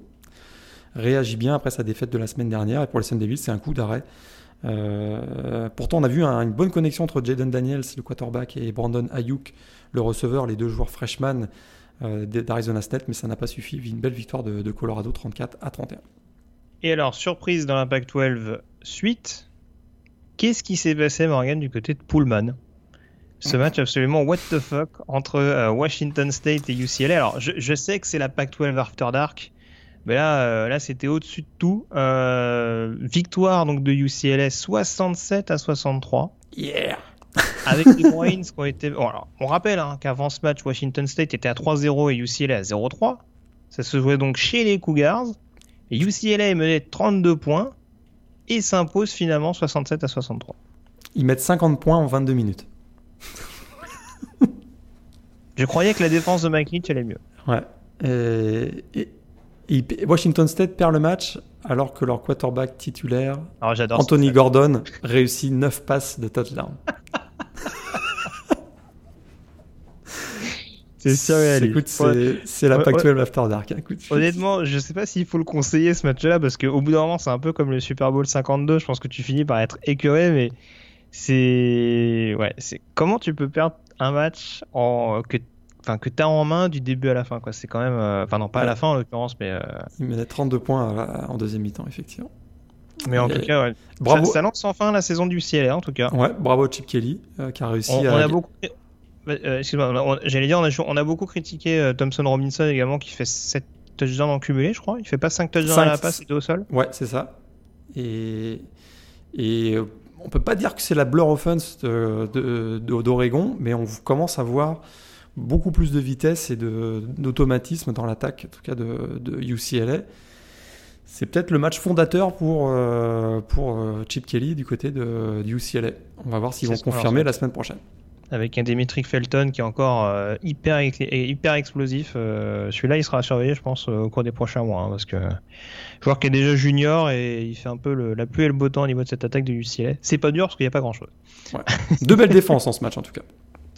réagit bien après sa défaite de la semaine dernière. Et pour les Sun Devils, c'est un coup d'arrêt. pourtant, on a vu une bonne connexion entre Jaden Daniels, le quarterback, et Brandon Ayuk, le receveur, les deux joueurs freshman euh, d'Arizona State, mais ça n'a pas suffi. Une belle victoire de, Colorado 34 à 31. Et alors, surprise dans l'Impact 12 suite, qu'est-ce qui s'est passé, Morgan, du côté de Pullman? Ce match absolument what the fuck entre euh, Washington State et UCLA. Alors, je, sais que c'est la Pac-12 After Dark, mais là, euh, là c'était au-dessus de tout. victoire donc de UCLA 67 à 63. Yeah avec les Bruins qui ont été. on rappelle hein, qu'avant ce match, Washington State était à 3-0 et UCLA à 0-3. Ça se jouait donc chez les Cougars. Et UCLA est mené 32 points et s'impose finalement 67 à 63. Ils mettent 50 points en 22 minutes. Je croyais que la défense de Mike allait mieux. Ouais. Et, Washington State perd le match alors que leur quarterback titulaire, Anthony Gordon, réussit 9 passes de touchdown. C'est c'est la Pac-12 After Dark. Hein, Honnêtement, je sais pas s'il faut le conseiller ce match-là parce qu'au bout d'un moment, c'est un peu comme le Super Bowl 52. Je pense que tu finis par être écœuré, mais c'est ouais, c'est comment tu peux perdre un match en que enfin que t'as en main du début à la fin quoi? C'est quand même, euh, enfin non pas à la fin en l'occurrence, mais euh... il menait 32 points en deuxième mi-temps effectivement. Mais en tout cas, bravo. Ça, lance enfin la saison du ciel en tout cas. Ouais, bravo Chip Kelly euh, qui a réussi on, à. On a beaucoup... Euh, excuse-moi, j'allais dire, on a, beaucoup critiqué euh, Thompson Robinson également qui fait 7 touchdowns en cumulé, je crois. Il fait pas 5 touchdowns à la passe et 2 au sol. Ouais, c'est ça. Et, et on peut pas dire que c'est la blur offense d'Oregon, de, mais on commence à voir beaucoup plus de vitesse et d'automatisme dans l'attaque, en tout cas de, UCLA. C'est peut-être le match fondateur pour, euh, pour Chip Kelly du côté de UCLA. On va voir s'ils vont confirmer la semaine prochaine avec un Dimitri Felton qui est encore euh, hyper, explosif. Euh, celui-là, il sera surveillé, je pense, euh, au cours des prochains mois, hein, parce que joueur qui est déjà junior et il fait un peu la pluie et le beau temps au niveau de cette attaque de UCLA. C'est pas dur parce qu'il n'y a pas grand-chose. Ouais. Deux belles défenses en ce match, en tout cas.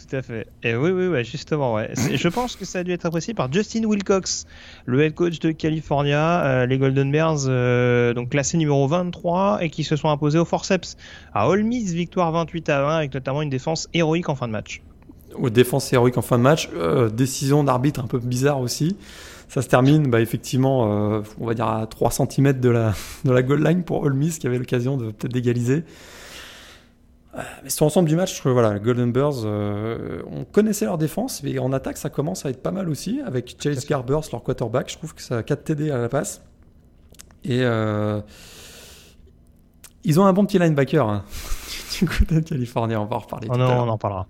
Tout à fait. Et oui, oui, justement. Je pense que ça a dû être apprécié par Justin Wilcox, le head coach de California, euh, les Golden Bears, euh, donc classé numéro 23 et qui se sont imposés au forceps à Ole victoire 28 à 20 avec notamment une défense héroïque en fin de match. Défense héroïque en fin de match, euh, décision d'arbitre un peu bizarre aussi. Ça se termine, bah, effectivement, on va dire à 3 cm de la, de la goal line pour Ole qui avait l'occasion de peut-être d'égaliser. Euh, mais sur l'ensemble du match, voilà, Golden Bears, euh, on connaissait leur défense, mais en attaque, ça commence à être pas mal aussi, avec Chase Garbers, leur quarterback. Je trouve que ça a 4 TD à la passe. Et euh, ils ont un bon petit linebacker hein. du côté de Californie, on va en reparler. Oh non, on en parlera.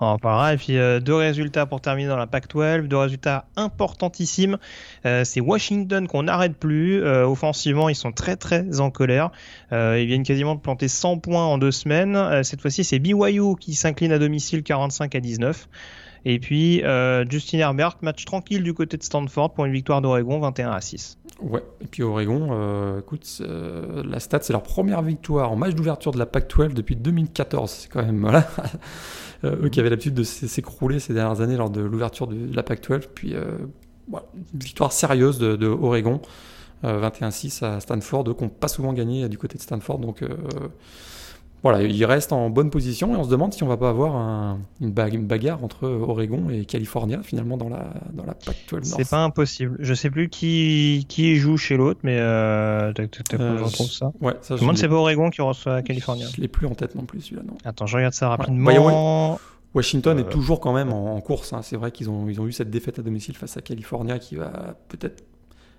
On en parlera. Et puis euh, deux résultats pour terminer dans la Pac-12, deux résultats importantissimes. Euh, c'est Washington qu'on n'arrête plus. Euh, offensivement, ils sont très très en colère. ils viennent quasiment de planter 100 points en deux semaines. cette fois-ci, c'est BYU qui s'incline à domicile 45 à 19. Et puis Justin Herbert, match tranquille du côté de Stanford pour une victoire d'Oregon 21 à 6. Ouais, et puis Oregon, écoute, la stat, c'est leur première victoire en match d'ouverture de la Pac-12 depuis 2014. C'est quand même, voilà. eux qui avaient l'habitude de s'écrouler ces dernières années lors de l'ouverture de la Pac-12. Puis, une victoire sérieuse de, de Oregon. 21-6 à Stanford, n'ont pas souvent gagné du côté de Stanford. Donc voilà, il reste en bonne position et on se demande si on va pas avoir une, bagarre entre Oregon et California finalement dans la, dans la Pac-12 C'est pas impossible. Je sais plus qui, qui joue chez l'autre, mais euh, euh ça. Ouais, ça je c'est pas Oregon qui reçoit California. Je l'ai plus en tête non plus celui-là. Non. Attends, je regarde ça rapidement. Bah, Washington est euh. toujours quand même en, course. Hein. C'est vrai qu'ils ont, ils ont eu cette défaite à domicile face à California qui va peut-être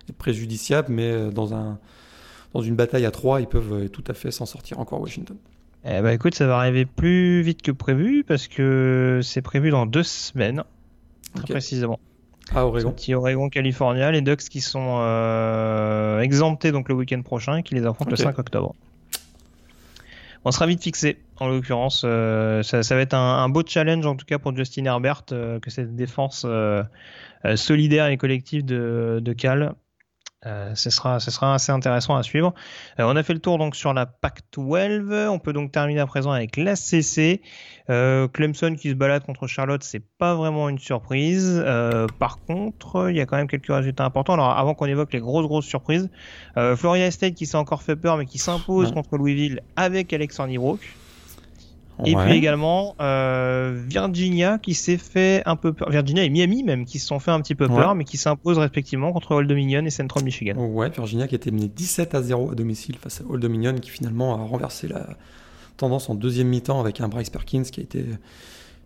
être préjudiciable, mais euh, dans, un, dans une bataille à trois, ils peuvent tout à fait s'en sortir encore Washington. Eh ben écoute, ça va arriver plus vite que prévu parce que c'est prévu dans deux semaines, très précisément. À Oregon. Petit Oregon, California, les Ducks qui sont euh, exemptés donc le week-end prochain et qui les affrontent le 5 octobre. On sera vite fixé. En l'occurrence, euh, ça, va être un, beau challenge en tout cas pour Justin Herbert euh, que cette défense solidaire et collective de, de Cal euh, ce, sera, ce sera assez intéressant à suivre. Euh, on a fait le tour donc sur la Pac-12. On peut donc terminer à présent avec l'ACC. Euh, Clemson qui se balade contre Charlotte, c'est pas vraiment une surprise. Euh, par contre, il y a quand même quelques résultats importants. Alors avant qu'on évoque les grosses grosses surprises, Florida State qui s'est encore fait peur mais qui s'impose contre Louisville avec Alexander Ibrook. Et puis également euh, Virginia qui s'est fait un peu peur. Virginia et Miami même qui se sont fait un petit peu peur, mais qui s'imposent respectivement contre Old Dominion et Central Michigan. Ouais, Virginia qui a été menée 17 à 0 à domicile face à Old Dominion qui finalement a renversé la tendance en deuxième mi-temps avec un Bryce Perkins qui a été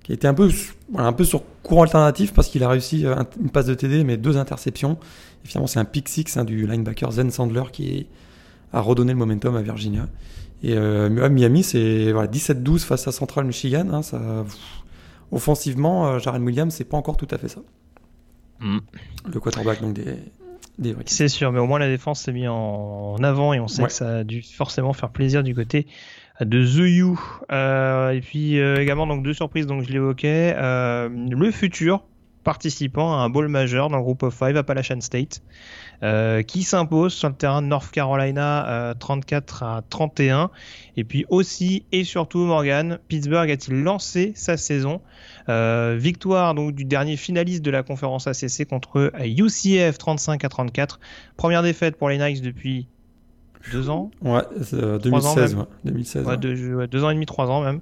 qui a été un peu un peu sur courant alternatif parce qu'il a réussi euh, une passe de TD mais deux interceptions. Et finalement c'est un pick six hein, du linebacker Zen Sandler qui a redonné le momentum à Virginia. Et euh, Miami, c'est voilà, 17-12 face à Central Michigan. Hein, ça, offensivement, euh, Jaren Williams, c'est pas encore tout à fait ça. Mm. Le quarterback donc des, des C'est sûr, mais au moins la défense s'est mise en, avant et on sait que ça a dû forcément faire plaisir du côté de The You. Euh, et puis euh, également donc deux surprises, donc je l'évoquais. Euh, le futur participant à un bowl majeur dans le groupe of five, Appalachian State. Euh, qui s'impose sur le terrain de North Carolina 34 euh, à 31. Et puis aussi et surtout Morgan, Pittsburgh a-t-il lancé sa saison? Euh, Victoire donc du dernier finaliste de la conférence ACC contre UCF 35 à 34. Première défaite pour les Knights depuis deux ans? Ouais, 2016. Ans 2016 deux, ans et demi, trois ans même.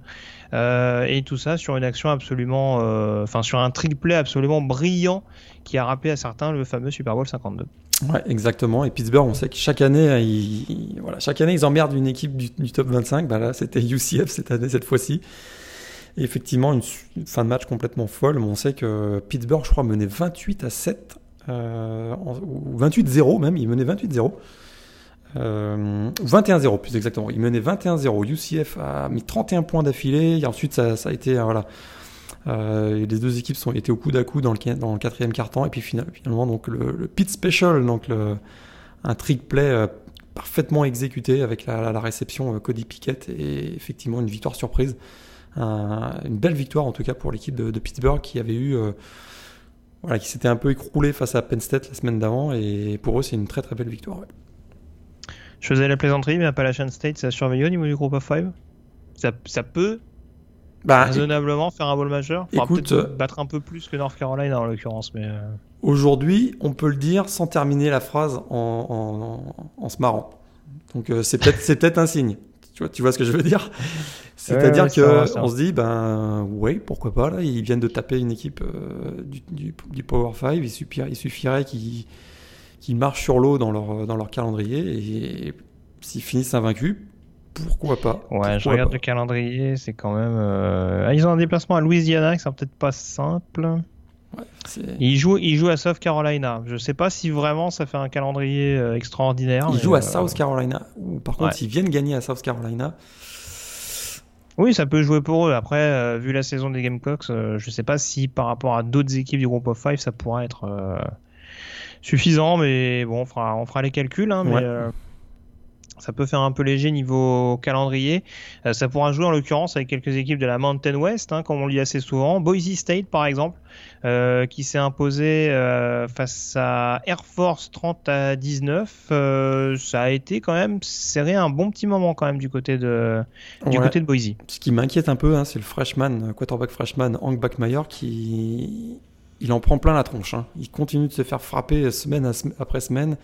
et tout ça sur une action absolument, enfin sur un trick absolument brillant qui a rappelé à certains le fameux Super Bowl 52. Ouais, exactement. Et Pittsburgh, on sait que chaque année, ils, voilà, emmerdent une équipe du, top 25. Bah là, c'était UCF cette année, cette fois-ci. Et effectivement, une, fin de match complètement folle. Mais on sait que Pittsburgh, je crois, menait 28 à 7, euh, ou 28-0 même. Il menait 28-0. Euh, 21-0 plus exactement. Il menait 21-0. UCF a mis 31 points d'affilée. Et ensuite, ça, a été voilà, euh, les deux équipes sont été au coude à coude dans le, quatrième quart-temps. Et puis finalement, donc, le, pit special, donc un trick play euh, parfaitement exécuté avec la, réception euh, Cody Pickett et effectivement une victoire surprise. une belle victoire en tout cas pour l'équipe de, Pittsburgh qui avait eu. qui s'était un peu écroulé face à Penn State la semaine d'avant. Et pour eux, c'est une très très belle victoire. Je faisais la plaisanterie, mais Appalachian State, ça a surveillé au niveau du groupe of five? Ça, ça peut bah, raisonnablement faire un bowl majeur. écoute, euh, battre un peu plus que North Carolina en l'occurrence, mais. Euh. Aujourd'hui, on peut le dire sans terminer la phrase en, en, se marrant. Donc euh, c'est peut-être c'est peut-être un signe. Tu vois, tu vois ce que je veux dire? C'est-à-dire que on se dit ben ouais pourquoi pas là ils viennent de taper une équipe du, du, Power 5 il suffirait, il suffirait qu'ils qu'ils marchent sur l'eau dans leur dans leur calendrier et s'ils finissent invaincus pourquoi pas? Ouais, je regarde le calendrier, c'est quand même. Euh, ah, ils ont un déplacement à Louisiana, qui sera peut-être pas simple. Ouais, ils, jouent, ils jouent à South Carolina. Je sais pas si vraiment ça fait un calendrier euh, extraordinaire. Ils jouent à euh, South Carolina. Ou par contre, s'ils viennent gagner à South Carolina. Oui, ça peut jouer pour eux. Après, vu la saison des Gamecocks, je sais pas si par rapport à d'autres équipes du groupe of five, ça pourrait être suffisant. Mais bon, on fera, on fera les calculs. Hein, mais ça peut faire un peu léger niveau calendrier. Euh, ça pourra jouer en l'occurrence avec quelques équipes de la Mountain West, hein, comme on le dit assez souvent. Boise State par exemple, euh, qui s'est imposé euh, face à Air Force 30 à 19. ça a été quand même serré un bon petit moment quand même du côté de, du côté de Boise. Ce qui m'inquiète un peu, hein, c'est le freshman, quarterback freshman Hank Backmeyer qui il en prend plein la tronche. Hein. Il continue de se faire frapper semaine après semaine.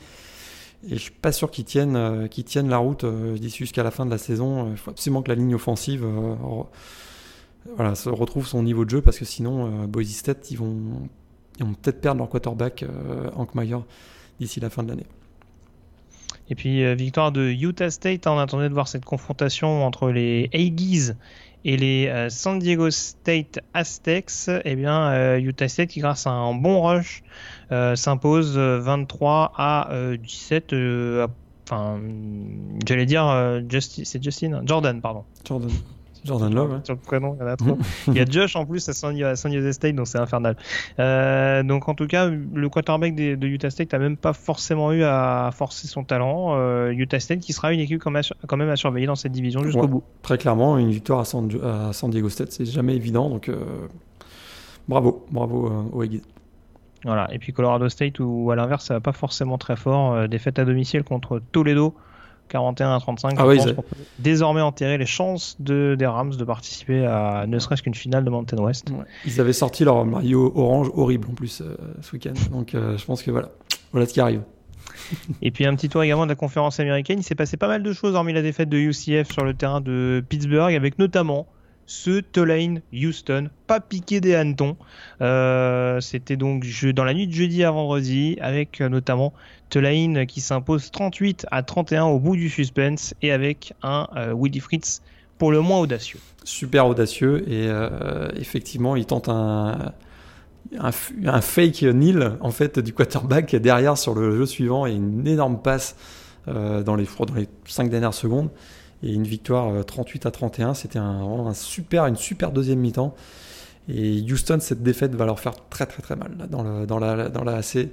Et je suis pas sûr qu'ils tiennent, euh, tiennent la route euh, d'ici jusqu'à la fin de la saison. Il faut absolument que la ligne offensive euh, voilà, se retrouve son niveau de jeu parce que sinon, Boise State, ils vont, vont peut-être perdre leur quarterback, Hank Meyer, d'ici la fin de l'année. Et puis victoire de Utah State, on attendait de voir cette confrontation entre les Aggies et les San Diego State Aztecs. Eh bien, Utah State qui grâce à un bon rush euh, s'impose 23 euh, à 17. Euh, enfin, j'allais dire, c'est Justin, Jordan, pardon. Jordan. Jordan Love. Sur le prénom, il y en a trop. il y a Josh en plus à San, Jose State, donc c'est infernal. donc en tout cas, le quarterback de, de Utah State n'a même pas forcément eu à forcer son talent. Utah State qui sera une équipe quand même à, quand même à surveiller dans cette division jusqu'au bout. Très clairement, une victoire à San, Diego State, c'est jamais évident. Donc bravo, bravo aux Eagles. Voilà. Et puis Colorado State, où à l'inverse, ça va pas forcément très fort. Euh, défaite à domicile contre Toledo, 41 à 35. Ah oui, désormais enterrer les chances de, des Rams de participer à ne serait-ce qu'une finale de Mountain West. Ils avaient sorti leur Mario orange horrible en plus euh, ce week-end. Donc euh, je pense que voilà, voilà ce qui arrive. Et puis un petit tour également de la conférence américaine. Il s'est passé pas mal de choses hormis la défaite de UCF sur le terrain de Pittsburgh, avec notamment ce Tulane Houston, pas piqué des hannetons. Euh, c'était donc dans la nuit de jeudi à vendredi, avec euh, notamment Tulane qui s'impose 38 à 31 au bout du suspense et avec un euh, Willy Fritz pour le moins audacieux. Super audacieux et effectivement il tente un, un, fake nil en fait du quarterback derrière sur le jeu suivant et une énorme passe dans les, dans les 5 dernières secondes et une victoire 38 euh, à 31. C'était un, un, super, une super deuxième mi-temps. Et Houston, cette défaite va leur faire très très très mal là, dans, le, dans, la, dans la AC.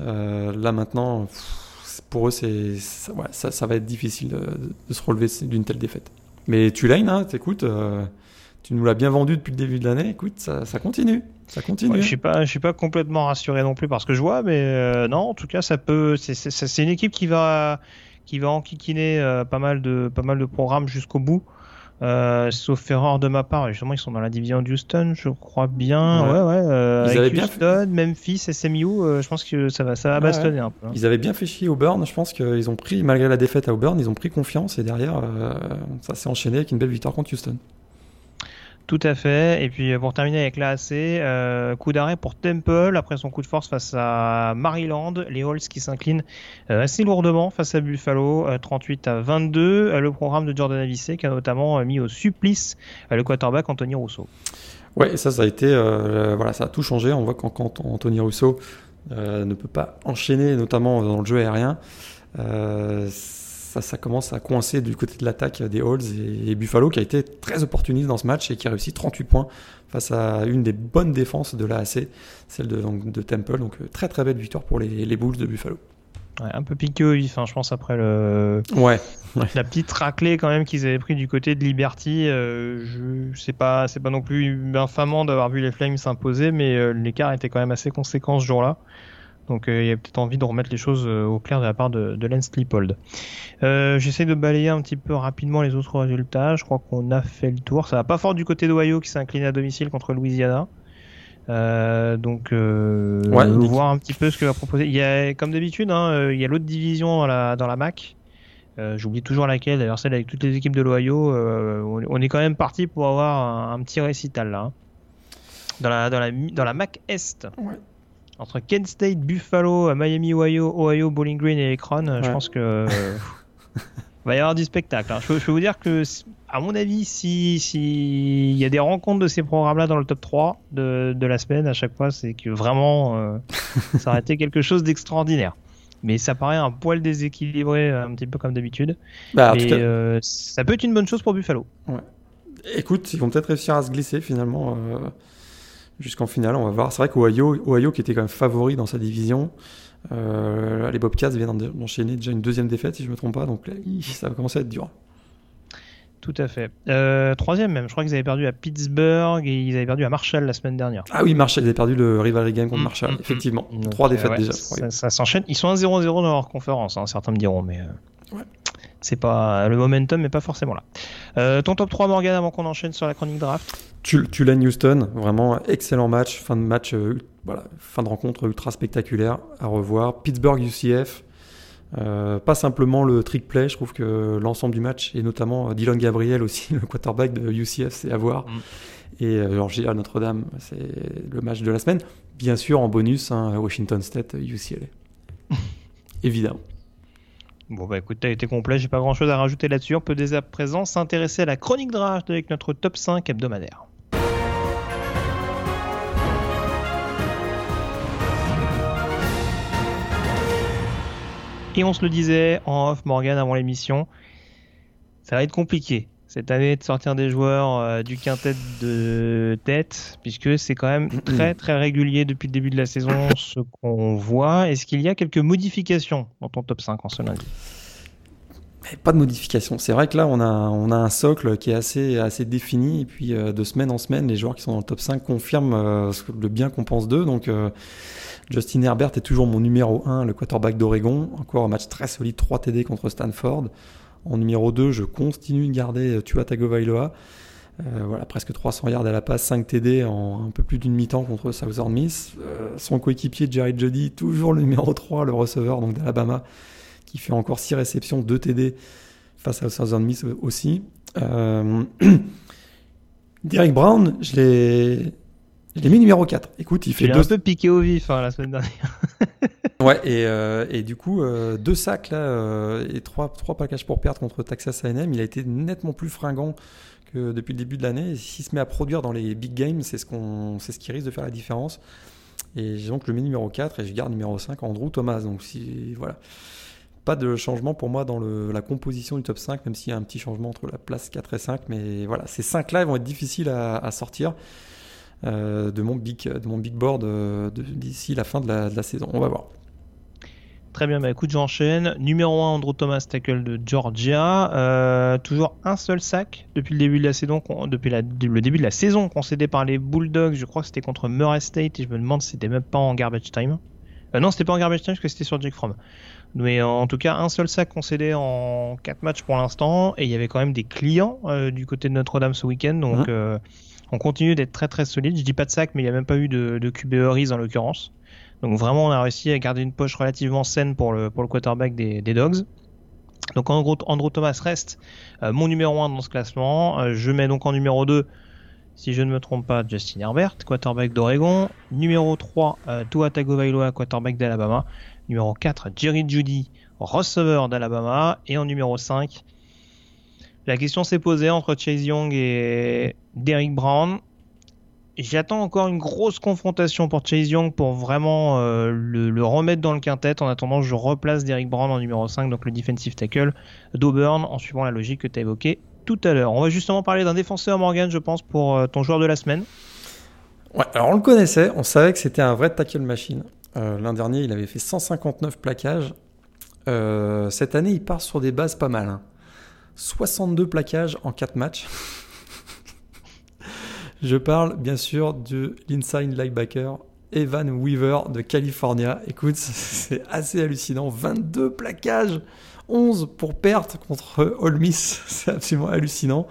Euh, là maintenant, pour eux, ça, va être difficile de, se relever d'une telle défaite. Mais Tulane, hein, euh, tu nous l'as bien vendu depuis le début de l'année. Écoute, ça, continue. Ça continue. je suis pas, je suis pas complètement rassuré non plus parce que je vois, mais non, en tout cas, ça peut. C'est une équipe qui va qui va enquiquiner euh, pas mal de pas mal de programmes jusqu'au bout. Euh, sauf erreur de ma part, justement ils sont dans la division d'Houston, je crois bien. Ouais, ouais. Euh, ils avec Houston, Memphis, SMU, je pense que ça va, ça va bastonner un peu. Hein. Ils avaient bien fait chier Auburn. Je pense qu'ils ont pris, malgré la défaite à Auburn, ils ont pris confiance et derrière, ça s'est enchaîné avec une belle victoire contre Houston. Tout à fait. Et puis pour terminer avec l'AC, euh, coup d'arrêt pour Temple après son coup de force face à Maryland. Les Halls qui s'inclinent euh, assez lourdement face à Buffalo, 38 euh, à 22. le programme de Jordan Avicet qui a notamment mis au supplice le quarterback Anthony Rousseau. Ouais, ça, ça a tout changé. On voit quand, quand Anthony Rousseau ne peut pas enchaîner, notamment dans le jeu aérien ça, commence à coincer du côté de l'attaque des Halls et, Buffalo qui a été très opportuniste dans ce match et qui a réussi 38 points face à une des bonnes défenses de l'AAC, celle de, de, Temple. Donc euh, très très belle victoire pour les, Bulls de Buffalo. un peu piqué au vif, hein, je pense, après le... ouais, la petite raclée quand même qu'ils avaient pris du côté de Liberty. Euh, je sais pas, c'est pas non plus infamant d'avoir vu les Flames s'imposer, mais euh, l'écart était quand même assez conséquent ce jour-là. Donc euh, il y a peut-être envie de remettre les choses euh, au clair de la part de, de Lance Lipold. Euh, J'essaie de balayer un petit peu rapidement les autres résultats. Je crois qu'on a fait le tour. Ça va pas fort du côté d'Ohio qui s'est incliné à domicile contre Louisiana. Euh, donc euh, voir un petit peu ce que va proposer. Il y a, comme d'habitude, hein, il y a l'autre division dans la, dans la MAC. J'oublie toujours laquelle, d'ailleurs celle avec toutes les équipes de l'Ohio. on, est quand même parti pour avoir un, petit récital là. Hein. Dans la, dans la, dans la MAC Est. Ouais entre Kent State, Buffalo, Miami, Ohio, Ohio, Bowling Green et Akron, je pense que euh, va y avoir du spectacle. Hein. Je, peux, vous dire que, à mon avis, si s'il y a des rencontres de ces programmes-là dans le top 3 de, de la semaine, à chaque fois, c'est que vraiment, euh, ça aurait été quelque chose d'extraordinaire. Mais ça paraît un poil déséquilibré, un petit peu comme d'habitude. Bah, euh, ça peut être une bonne chose pour Buffalo. Ouais. Écoute, ils vont peut-être réussir à se glisser finalement jusqu'en finale. On va voir. C'est vrai qu'Ohio, Ohio, qui était quand même favori dans sa division, euh, les Bobcats viennent d'enchaîner déjà une deuxième défaite, si je ne me trompe pas. Donc là, ça va commencer à être dur. Tout à fait. Euh, troisième même, je crois qu'ils avaient perdu à Pittsburgh et ils avaient perdu à Marshall la semaine dernière. Ah oui, Marshall, ils avaient perdu le rivalry game contre mm, Marshall, mm, mm. effectivement. Trois défaites déjà. Ça, s'enchaîne. Ils sont 1-0-0 dans leur conférence, hein, certains me diront, mais euh, c'est pas le momentum n'est pas forcément là. Euh, ton top 3 Morgan avant qu'on enchaîne sur la chronique draft? Tulane Houston, vraiment excellent match, fin de match, voilà, fin de rencontre ultra spectaculaire à revoir. Pittsburgh UCF. Euh, pas simplement le trick play, je trouve que l'ensemble du match, et notamment euh, Dylan Gabriel aussi, le quarterback de UCF, c'est à voir. Mm. Et euh, Georgia Notre-Dame, c'est le match de la semaine. Bien sûr, en bonus, hein, Washington State, UCLA. Évidemment. Bon bah écoute, t'as été complet, j'ai pas grand chose à rajouter là-dessus. On peut dès à présent s'intéresser à la chronique draft avec notre top 5 hebdomadaire. Et on se le disait en off, Morgan, avant l'émission, ça va être compliqué cette année de sortir des joueurs euh, du quintet de tête, puisque c'est quand même très très régulier depuis le début de la saison ce qu'on voit. Est-ce qu'il y a quelques modifications dans ton top 5 en ce lundi? Pas de modification. C'est vrai que là, on a, on a un socle qui est assez, assez défini. Et puis, euh, de semaine en semaine, les joueurs qui sont dans le top 5 confirment euh, le bien qu'on pense d'eux. Donc, Justin Herbert est toujours mon numéro 1, le quarterback d'Oregon. Encore un match très solide, 3 TD contre Stanford. En numéro 2, je continue de garder euh, Tua Tagovailoa. Euh, voilà, presque 300 yards à la passe, 5 TD en un peu plus d'une mi-temps contre Southern Miss. Euh, son coéquipier Jared Jody, toujours le numéro 3, le receveur donc d'Alabama, qui fait encore 6 réceptions, 2 TD face à Southern Miss aussi. Derek Brown, je l'ai il est mis numéro 4. Écoute, il fait deux... un peu piqué au vif hein, la semaine dernière. ouais, et, euh, et, du coup, euh, deux sacs là, euh, et trois, trois packages pour perdre contre Texas A&M. Il a été nettement plus fringant que depuis le début de l'année. S'il se met à produire dans les big games, c'est ce, qu'on, c'est ce qui risque de faire la différence. Et donc le mets numéro 4 et je garde numéro 5 Andrew Thomas. Donc si, voilà. Pas de changement pour moi dans le, la composition du top 5, même s'il y a un petit changement entre la place 4 et 5. Mais voilà, ces 5 là ils vont être difficiles à, à sortir. Euh, de, mon big, de mon big board euh, d'ici la fin de la, saison. On va voir. Très bien, bah écoute, j'enchaîne. Numéro 1, Andrew Thomas, tackle de Georgia. Euh, toujours un seul sac depuis le début de la saison, depuis le début de la saison concédé par les Bulldogs. Je crois que c'était contre Murray State et je me demande si c'était même pas en garbage time. non, c'était pas en garbage time parce que c'était sur Jake Fromm. Mais en tout cas, un seul sac concédé en 4 matchs pour l'instant. Et il y avait quand même des clients du côté de Notre-Dame ce week-end. Donc, mmh on continue d'être très très solide. Je dis pas de sac, mais il n'y a même pas eu de, de QB en l'occurrence. Donc vraiment, on a réussi à garder une poche relativement saine pour le, pour quarterback des, Dogs. Donc en gros, Andrew Thomas reste euh, mon numéro 1 dans ce classement. Euh, je mets donc en numéro 2, si je ne me trompe pas, Justin Herbert, quarterback d'Oregon. Numéro 3, euh, Tua Tagovailoa, quarterback d'Alabama. Numéro 4, Jerry Judy, receveur d'Alabama. Et en numéro 5, la question s'est posée entre Chase Young et Derrick Brown. J'attends encore une grosse confrontation pour Chase Young pour vraiment euh, le, remettre dans le quintet. En attendant, je replace Derrick Brown en numéro 5, donc le defensive tackle d'Auburn, en suivant la logique que tu as évoquée tout à l'heure. On va justement parler d'un défenseur, Morgan, je pense, pour euh, ton joueur de la semaine. Alors on le connaissait, on savait que c'était un vrai tackle machine. Euh, l'an dernier, il avait fait 159 plaquages. cette année, il part sur des bases pas mal. Hein. 62 plaquages en 4 matchs. Je parle bien sûr de l'inside linebacker Evan Weaver de California. Écoute, c'est assez hallucinant. 22 plaquages, 11 pour perte contre Ole. C'est absolument hallucinant.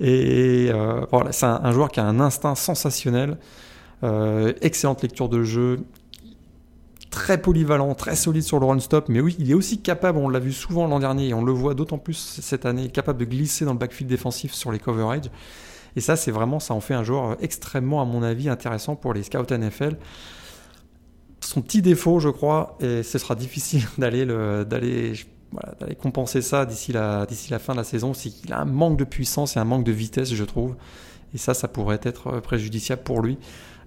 Et euh, voilà, c'est un, joueur qui a un instinct sensationnel. Euh, excellente lecture de jeu, très polyvalent, très solide sur le run-stop, mais oui, il est aussi capable, on l'a vu souvent l'an dernier, et on le voit d'autant plus cette année, capable de glisser dans le backfield défensif sur les coverage. Et ça, c'est vraiment, ça en fait un joueur extrêmement, à mon avis, intéressant pour les scouts NFL. Son petit défaut, je crois, et ce sera difficile d'aller d'aller d'aller compenser ça d'ici la, d'ici la fin de la saison, c'est qu'il a un manque de puissance et un manque de vitesse, je trouve. Et ça, ça pourrait être préjudiciable pour lui.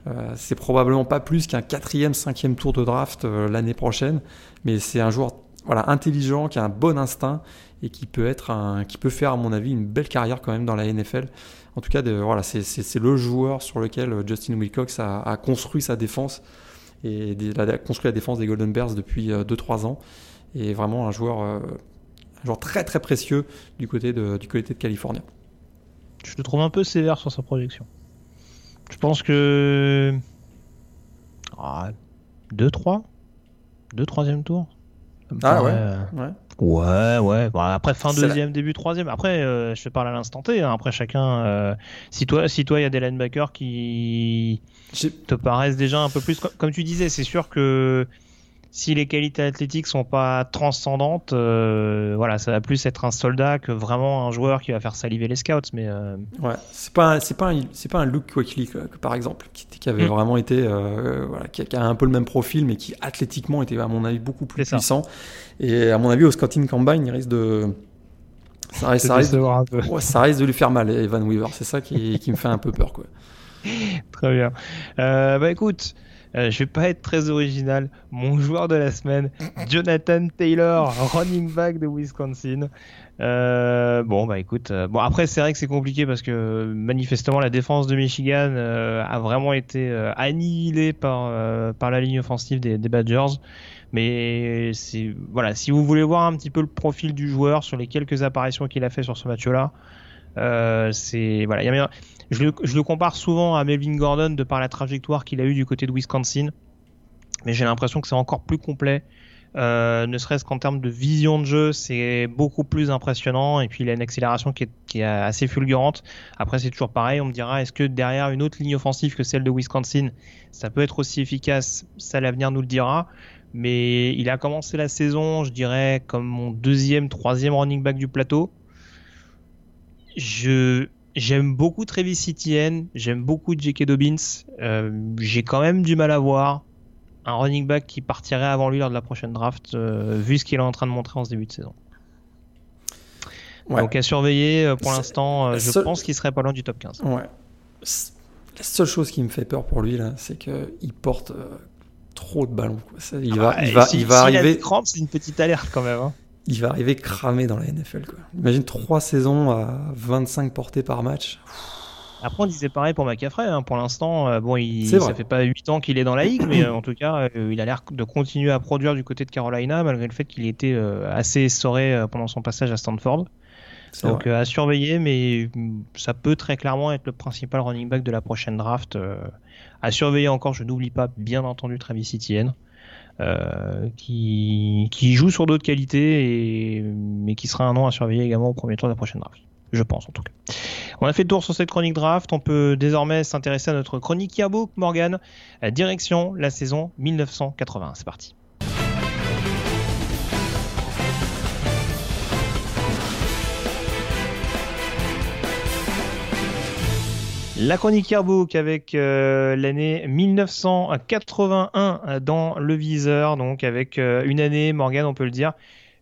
Euh, c'est probablement pas plus qu'un quatrième, cinquième tour de draft euh, l'année prochaine, mais c'est un joueur voilà, intelligent, qui a un bon instinct et qui peut être un, qui peut faire à mon avis une belle carrière quand même dans la NFL. En tout cas, voilà, c'est le joueur sur lequel Justin Wilcox a, construit sa défense et a construit la défense des Golden Bears depuis 2-3 ans. Et vraiment un joueur, très très précieux du côté de, du côté de Californie. Je le trouve un peu sévère sur sa projection. Je pense que. 2-3 2 troisième tour Ah ouais, ouais. Ouais, ouais. après, fin deuxième, début troisième. Après, euh, je te parle à l'instant T. Hein. Après, chacun. Euh, si toi, si toi, il y a des linebackers qui te paraissent déjà un peu plus. Comme tu disais, c'est sûr que si les qualités athlétiques sont pas transcendantes, euh, voilà, ça va plus être un soldat que vraiment un joueur qui va faire saliver les scouts. Mais euh, ouais, c'est pas c'est pas c'est pas un Luke Quickly par exemple qui, qui avait mm. vraiment été euh, voilà, qui, a un peu le même profil mais qui athlétiquement était à mon avis beaucoup plus puissant. Et à mon avis au scouting combine il risque de ça risque, ça risque, de, ouais, ça risque de lui faire mal Evan Weaver. C'est ça qui, qui me fait un peu peur quoi. Très bien. bah écoute. Euh, je vais pas être très original. Mon joueur de la semaine, Jonathan Taylor, running back de Wisconsin. Euh, bon bah écoute, euh, bon après c'est vrai que c'est compliqué parce que manifestement la défense de Michigan a vraiment été annihilée par par la ligne offensive des, Badgers. Mais voilà, si vous voulez voir un petit peu le profil du joueur sur les quelques apparitions qu'il a fait sur ce match-là, c'est voilà, il y a je le, compare souvent à Melvin Gordon de par la trajectoire qu'il a eu du côté de Wisconsin, mais j'ai l'impression que c'est encore plus complet. Euh, ne serait-ce qu'en termes de vision de jeu, c'est beaucoup plus impressionnant. Et puis il a une accélération qui est, assez fulgurante. Après, c'est toujours pareil. On me dira, est-ce que derrière une autre ligne offensive que celle de Wisconsin, ça peut être aussi efficace? Ça, l'avenir nous le dira. Mais il a commencé la saison, je dirais, comme mon deuxième, troisième running back du plateau. Je, J'aime beaucoup Travis Etienne, j'aime beaucoup J.K. Dobbins. Euh, j'ai quand même du mal à voir un running back qui partirait avant lui lors de la prochaine draft, euh, vu ce qu'il est en train de montrer en ce début de saison. Donc à surveiller euh, pour l'instant, je pense qu'il serait pas loin du top 15. Ouais. La seule chose qui me fait peur pour lui là, c'est qu'il porte trop de ballons. Il va, il va, il va arriver. c'est une petite alerte quand même. Hein il va arriver cramé dans la NFL. Quoi. Imagine trois saisons à 25 portées par match. Après, on disait pareil pour McCaffrey. Hein. Pour l'instant, euh, bon, il, ça fait pas 8 ans qu'il est dans la ligue, mais euh, en tout cas, euh, il a l'air de continuer à produire du côté de Carolina, malgré le fait qu'il était assez essoré pendant son passage à Stanford. Donc à surveiller, mais mm, ça peut très clairement être le principal running back de la prochaine draft. à surveiller encore, je n'oublie pas, bien entendu, Travis Etienne. Euh, qui, qui joue sur d'autres qualités, et, mais qui sera un nom à surveiller également au premier tour de la prochaine draft. Je pense en tout cas. On a fait le tour sur cette chronique draft. On peut désormais s'intéresser à notre chronique yearbook, Morgan. Direction la saison 1980. C'est parti. La chronique Yearbook avec euh, l'année 1981 dans le viseur, donc avec euh, une année, Morgan, on peut le dire,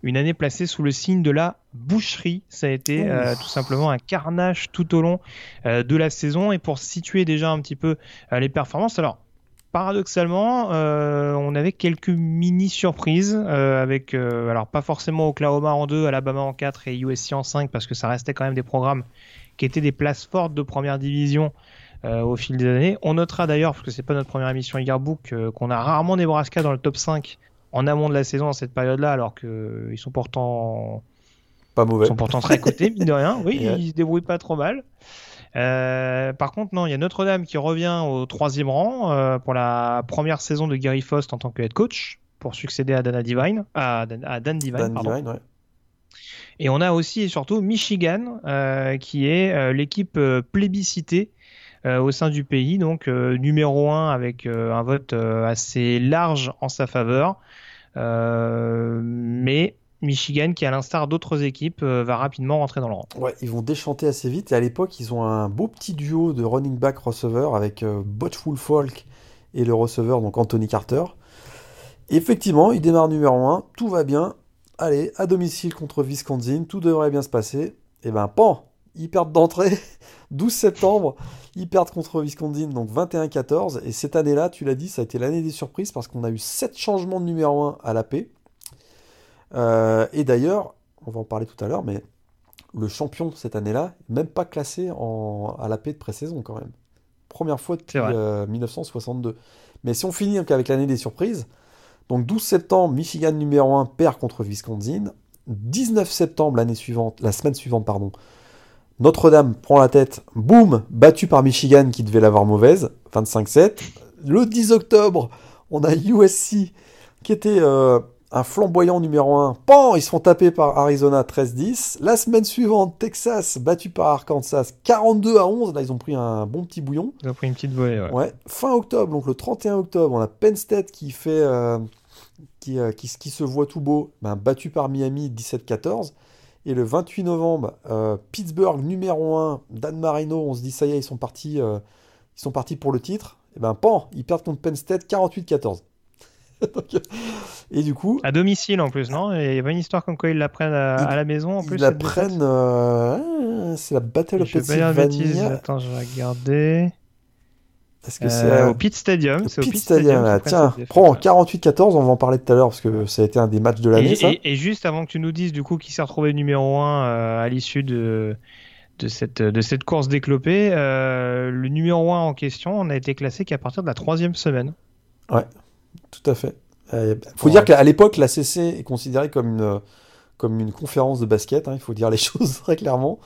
une année placée sous le signe de la boucherie. Ça a été euh, tout simplement un carnage tout au long de la saison. Et pour situer déjà un petit peu les performances, alors paradoxalement, on avait quelques mini surprises avec, alors pas forcément Oklahoma en 2, Alabama en 4 et USC en 5 parce que ça restait quand même des programmes qui étaient des places fortes de première division euh, au fil des années. On notera d'ailleurs, parce que c'est pas notre première émission Yearbook, euh, qu'on a rarement Nebraska dans le top 5 en amont de la saison dans cette période-là, alors qu'ils euh, sont pourtant pas mauvais. sont pourtant très cotés, mine de rien. Oui, ils se débrouillent pas trop mal. par contre, non, il y a Notre-Dame qui revient au troisième rang pour la première saison de Gary Faust en tant que head coach pour succéder à Dan Divine, à Dan, à Dan Divine, Dan Divine ouais. Et on a aussi et surtout Michigan, euh, qui est euh, l'équipe euh, plébiscitée au sein du pays, donc numéro 1 avec un vote assez large en sa faveur. mais Michigan, qui à l'instar d'autres équipes, va rapidement rentrer dans le rang. Ouais, ils vont déchanter assez vite. Et à l'époque, ils ont un beau petit duo de running back receveur avec Botchful Folk et le receveur, donc Anthony Carter. effectivement, ils démarrent numéro 1, tout va bien allez, à domicile contre Wisconsin, tout devrait bien se passer. Et ben, pan, ils perdent d'entrée. 12 septembre, ils perdent contre Wisconsin, donc 21-14. Et cette année-là, tu l'as dit, ça a été l'année des surprises parce qu'on a eu 7 changements de numéro 1 à la paix. Euh, et d'ailleurs, on va en parler tout à l'heure, mais le champion cette année-là, même pas classé en, à la paix de pré-saison quand même. Première fois depuis 1962. Mais si on finit avec l'année des surprises, donc 12 septembre, Michigan numéro 1 perd contre Wisconsin. 19 septembre, l'année suivante, la semaine suivante, pardon, Notre-Dame prend la tête, boum, battu par Michigan qui devait l'avoir mauvaise, 25-7. Le 10 octobre, on a USC qui était euh, un flamboyant numéro 1. Pan, ils se font taper par Arizona 13-10. La semaine suivante, Texas battu par Arkansas 42 à 11. Là, ils ont pris un bon petit bouillon. Ils ont pris une petite volée, ouais. Fin octobre, donc le 31 octobre, on a Penn State qui fait. Euh, euh, qui, qui, se voit tout beau, ben, battu par Miami 17-14. Et le 28 novembre, Pittsburgh numéro 1, Dan Marino, on se dit ça y est, ils sont partis, ils sont partis pour le titre. Et ben pan, ils perdent contre Penn State 48-14. et du coup. À domicile en plus, non? Il y a pas une histoire comme quoi ils la prennent à, la maison en plus Ils la prennent. Euh, c'est la Battle of Pennsylvania. Attends, je vais regarder. Est-ce que c'est euh, au Pit Stadium Au Pit, Stadium, tiens, prends 48-14, on va en parler tout à l'heure parce que ça a été un des matchs de l'année. Et, et, juste avant que tu nous dises du coup qui s'est retrouvé numéro 1 euh, à l'issue de, de, cette, de cette course déclopée, le numéro 1 en question, on a été classé qu'à partir de la troisième semaine. Ouais, tout à fait. Il euh, faut dire qu'à l'époque, la CC est considérée comme une, comme une conférence de basket, hein, il faut dire les choses très clairement.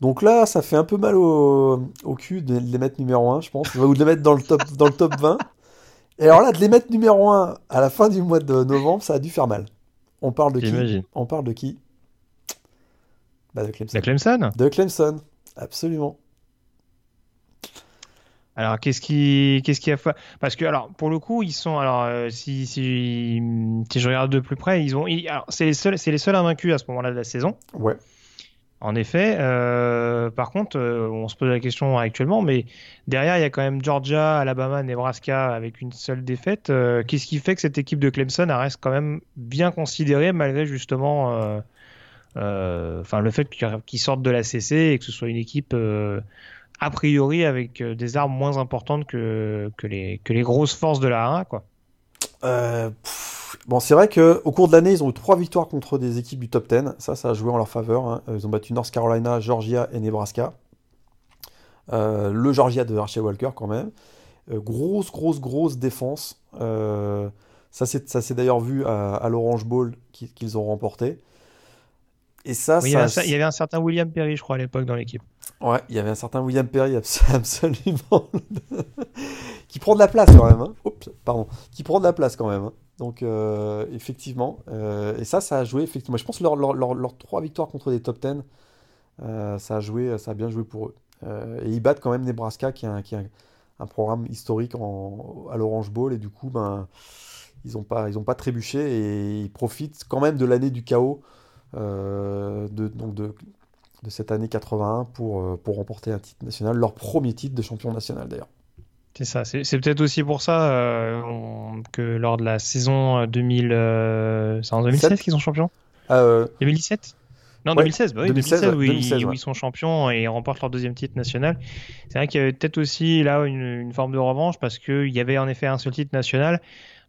Donc là, ça fait un peu mal au, au cul de les mettre numéro 1, je pense, ou de les mettre dans le top, dans le top 20. Et alors là, de les mettre numéro 1 à la fin du mois de novembre, ça a dû faire mal. On parle de qui? On parle de qui? Bah, De Clemson. De Clemson? De Clemson, absolument. Alors qu'est-ce qui qu'est-ce qui a parce que alors pour le coup ils sont alors euh, si, si, si je regarde de plus près ils ont c'est les seuls c'est les seuls invaincus à ce moment-là de la saison. Ouais. En effet, euh, par contre, euh, on se pose la question actuellement, mais derrière, il y a quand même Georgia, Alabama, Nebraska avec une seule défaite. Qu'est-ce qui fait que cette équipe de Clemson reste quand même bien considérée malgré justement enfin le fait qu'ils sortent de la CC et que ce soit une équipe a priori avec euh, des armes moins importantes que, que, les, que les grosses forces de la 1 quoi. Euh, bon, c'est vrai qu'au cours de l'année, ils ont eu trois victoires contre des équipes du top 10. Ça, ça a joué en leur faveur. Hein. Ils ont battu North Carolina, Georgia et Nebraska. Euh, le Georgia de Archie Walker, quand même. grosse, grosse, grosse défense. ça s'est d'ailleurs vu à, l'Orange Bowl qu'ils ont remporté. Et ça, il, y avait un, certain William Perry, je crois, à l'époque dans l'équipe. Ouais, il y avait un certain William Perry absolument qui prend de la place quand même. Hein. Oups, pardon, qui prend de la place quand même. Hein. Donc euh, effectivement, euh, et ça, ça a joué effectivement. Je pense que leurs leur, trois victoires contre des top 10, euh, ça a joué, ça a bien joué pour eux. et ils battent quand même Nebraska, qui est un, qui un, programme historique à l'Orange Bowl, et du coup, ben, ils n'ont pas, ils pas trébuché et ils profitent quand même de l'année du chaos de, donc de, de, cette année 81 pour, euh, pour remporter un titre national, leur premier titre de champion national d'ailleurs. C'est ça, c'est peut-être aussi pour ça euh, que lors de la saison 2000, c'est en 2016 qu'ils sont champions 2017 non, 2016, bah oui, 2016, où, ils, sont champions et remportent leur deuxième titre national. C'est vrai qu'il y avait peut-être aussi là une, une, forme de revanche parce qu'il y avait en effet un seul titre national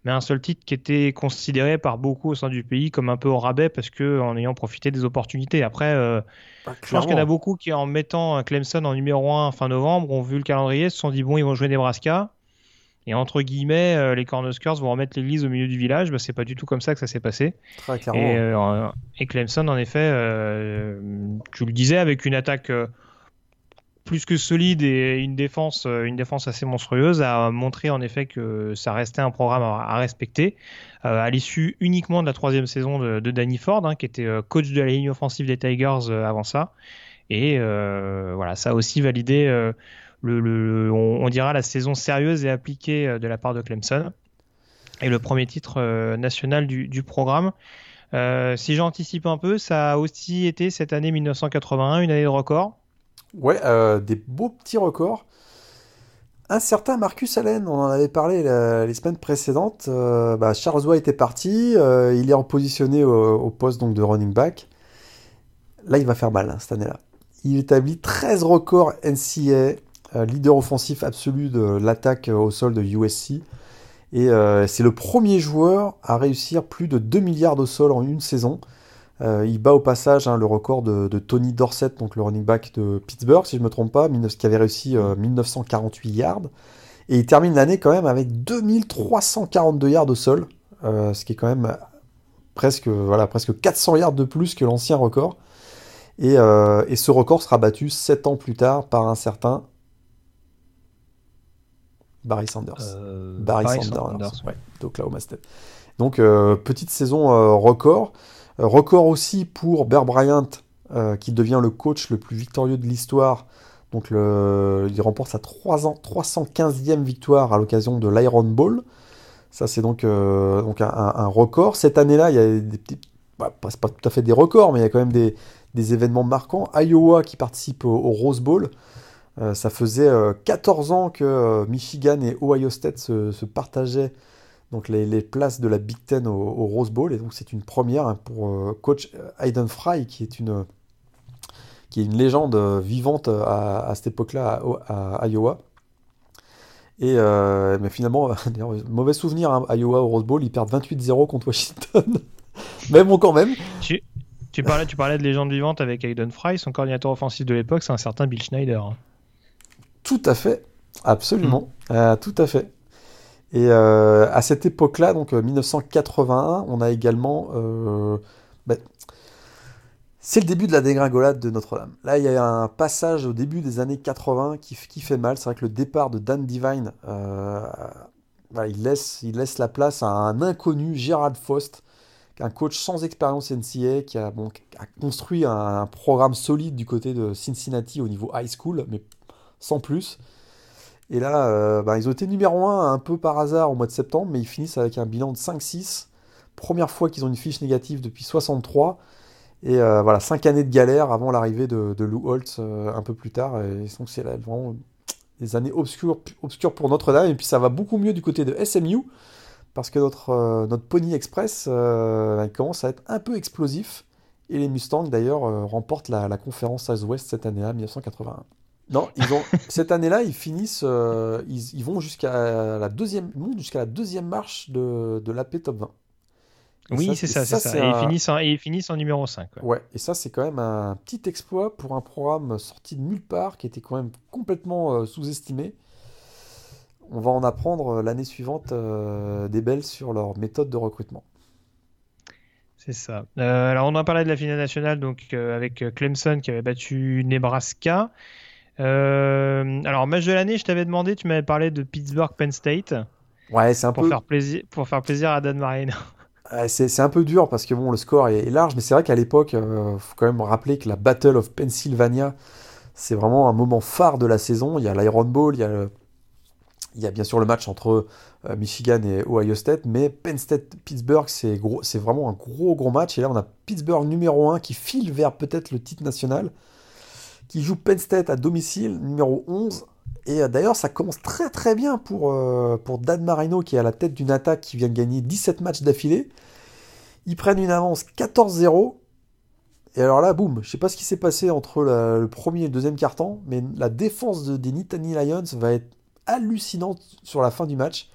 mais un seul titre qui était considéré par beaucoup au sein du pays comme un peu au rabais parce que en ayant profité des opportunités. Après, euh, bah, je pense qu'il y en a beaucoup qui, en mettant Clemson en numéro 1 fin novembre, ont vu le calendrier, se sont dit bon, ils vont jouer Nebraska. Et entre guillemets, euh, les Cornhuskers vont remettre l'église au milieu du village. Bah, c'est pas du tout comme ça que ça s'est passé. Très et, euh, et, Clemson, en effet, tu le disais, avec une attaque plus que solide et une défense, euh, une défense assez monstrueuse, a montré en effet que ça restait un programme à, respecter. Euh, à l'issue uniquement de la troisième saison de, Danny Ford, hein, qui était euh, coach de la ligne offensive des Tigers avant ça. Et voilà, ça a aussi validé, le, on, dira, la saison sérieuse et appliquée de la part de Clemson. Et le premier titre national du, du programme. si j'anticipe un peu, ça a aussi été cette année 1981, une année de record Ouais, euh, des beaux petits records. Un certain Marcus Allen, on en avait parlé les semaines précédentes. Euh, bah, Charles White était parti, euh, il est repositionné au, poste donc, de running back. Là, il va faire mal hein, cette année-là. Il établit 13 records NCA, leader offensif absolu de l'attaque au sol de USC. Et c'est le premier joueur à réussir plus de 2 milliards au sol en une saison. Euh, il bat au passage hein, le record de, Tony Dorsett, donc le running back de Pittsburgh, si je ne me trompe pas, qui avait réussi 1948 yards. Et il termine l'année quand même avec 2342 yards au sol, ce qui est quand même presque, voilà, presque 400 yards de plus que l'ancien record. Et, et, ce record sera battu 7 ans plus tard par un certain Barry Sanders. Euh, Barry, Sanders, d'Oklahoma State. Donc, euh, petite saison euh, record. Record aussi pour Bear Bryant, qui devient le coach le plus victorieux de l'histoire. Donc, il remporte sa 315e victoire à l'occasion de l'Iron Bowl. Ça, c'est donc, donc un, record. Cette année-là, il y a des petits. Bah, pas, pas tout à fait des records, mais il y a quand même des, événements marquants. Iowa qui participe au Rose Bowl. Euh, ça faisait 14 euh, ans que euh, Michigan et Ohio State se, partageaient donc les, places de la Big Ten au, Rose Bowl. Et donc c'est une première hein, pour coach Hayden Fry, qui est une, qui est une légende vivante à, cette époque-là à, Iowa. Et mais finalement, mauvais souvenir, hein, Iowa au Rose Bowl, ils perdent 28-0 contre Washington. mais bon, quand même. Tu, tu, parlais, tu parlais de légende vivante avec Hayden Fry, son coordinateur offensif de l'époque, c'est un certain Bill Schneider. Tout à fait, absolument, mm. euh, tout à fait. Et euh, à cette époque-là, donc 1981, euh, on a également. Ben, c'est le début de la dégringolade de Notre-Dame. Là, il y a un passage au début des années 80 qui, fait mal. C'est vrai que le départ de Dan Divine, il, laisse, il laisse la place à un inconnu, Gérald Faust, un coach sans expérience NCA, qui a, a construit un, programme solide du côté de Cincinnati au niveau high school, mais sans plus. Et là, euh, bah, ils ont été numéro 1 un peu par hasard au mois de septembre, mais ils finissent avec un bilan de 5-6. Première fois qu'ils ont une fiche négative depuis 63. Et euh, voilà, 5 années de galère avant l'arrivée de, Lou Holtz euh, un peu plus tard. Et donc c'est vraiment des années obscures, pour Notre-Dame. Et puis ça va beaucoup mieux du côté de SMU, parce que notre, Pony Express commence à être un peu explosif. Et les Mustangs d'ailleurs remportent la, conférence Southwest cette année-là, 1981. Non, ils ont cette année-là, ils finissent, euh, ils, vont jusqu'à la deuxième, jusqu'à la deuxième marche de, de l'AP Top 20. oui, c'est ça, c'est ça. Et, ils finissent en, ils finissent en numéro 5. Ouais. et ça, c'est quand même un petit exploit pour un programme sorti de nulle part qui était quand même complètement euh, sous-estimé. On va en apprendre euh, l'année suivante des belles sur leur méthode de recrutement. C'est ça. alors, on en parlait de la finale nationale donc avec Clemson qui avait battu Nebraska. Euh, alors, match de l'année, je t'avais demandé, tu m'avais parlé de Pittsburgh Penn State. Ouais, c'est un pour Faire plaisir, pour faire plaisir à Dan Marino. c'est un peu dur parce que bon, le score est, large, mais c'est vrai qu'à l'époque, il euh, faut quand même rappeler que la Battle of Pennsylvania, c'est vraiment un moment phare de la saison. Il y a l'Iron Bowl, il y a, il y a bien sûr le match entre euh, Michigan et Ohio State, mais Penn State-Pittsburgh, c'est vraiment un gros gros match. Et là, on a Pittsburgh numéro 1 qui file vers peut-être le titre national qui joue Penn State à domicile, numéro 11. Et euh, d'ailleurs, ça commence très très bien pour, euh, pour Dan Marino, qui est à la tête d'une attaque qui vient de gagner 17 matchs d'affilée. Ils prennent une avance 14-0. Et alors là, boum, je sais pas ce qui s'est passé entre le premier et le deuxième quart-temps, mais la défense des Nittany Lions va être hallucinante sur la fin du match.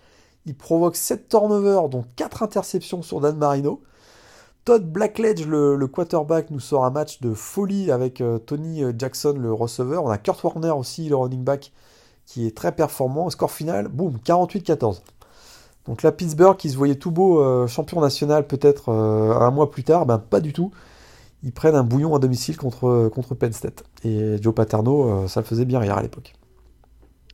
Il provoque 7 turnovers, dont 4 interceptions sur Dan Marino. Todd Blackledge, le, quarterback, nous sort un match de folie avec euh, Tony euh, Jackson, le receveur. On a Kurt Warner aussi, le running back, qui est très performant. score final, boum, 48-14. Donc la Pittsburgh, qui se voyait tout beau euh, champion national peut-être un mois plus tard, ben pas du tout. Ils prennent un bouillon à domicile contre, contre Penn State. Et Joe Paterno, ça le faisait bien rire à l'époque.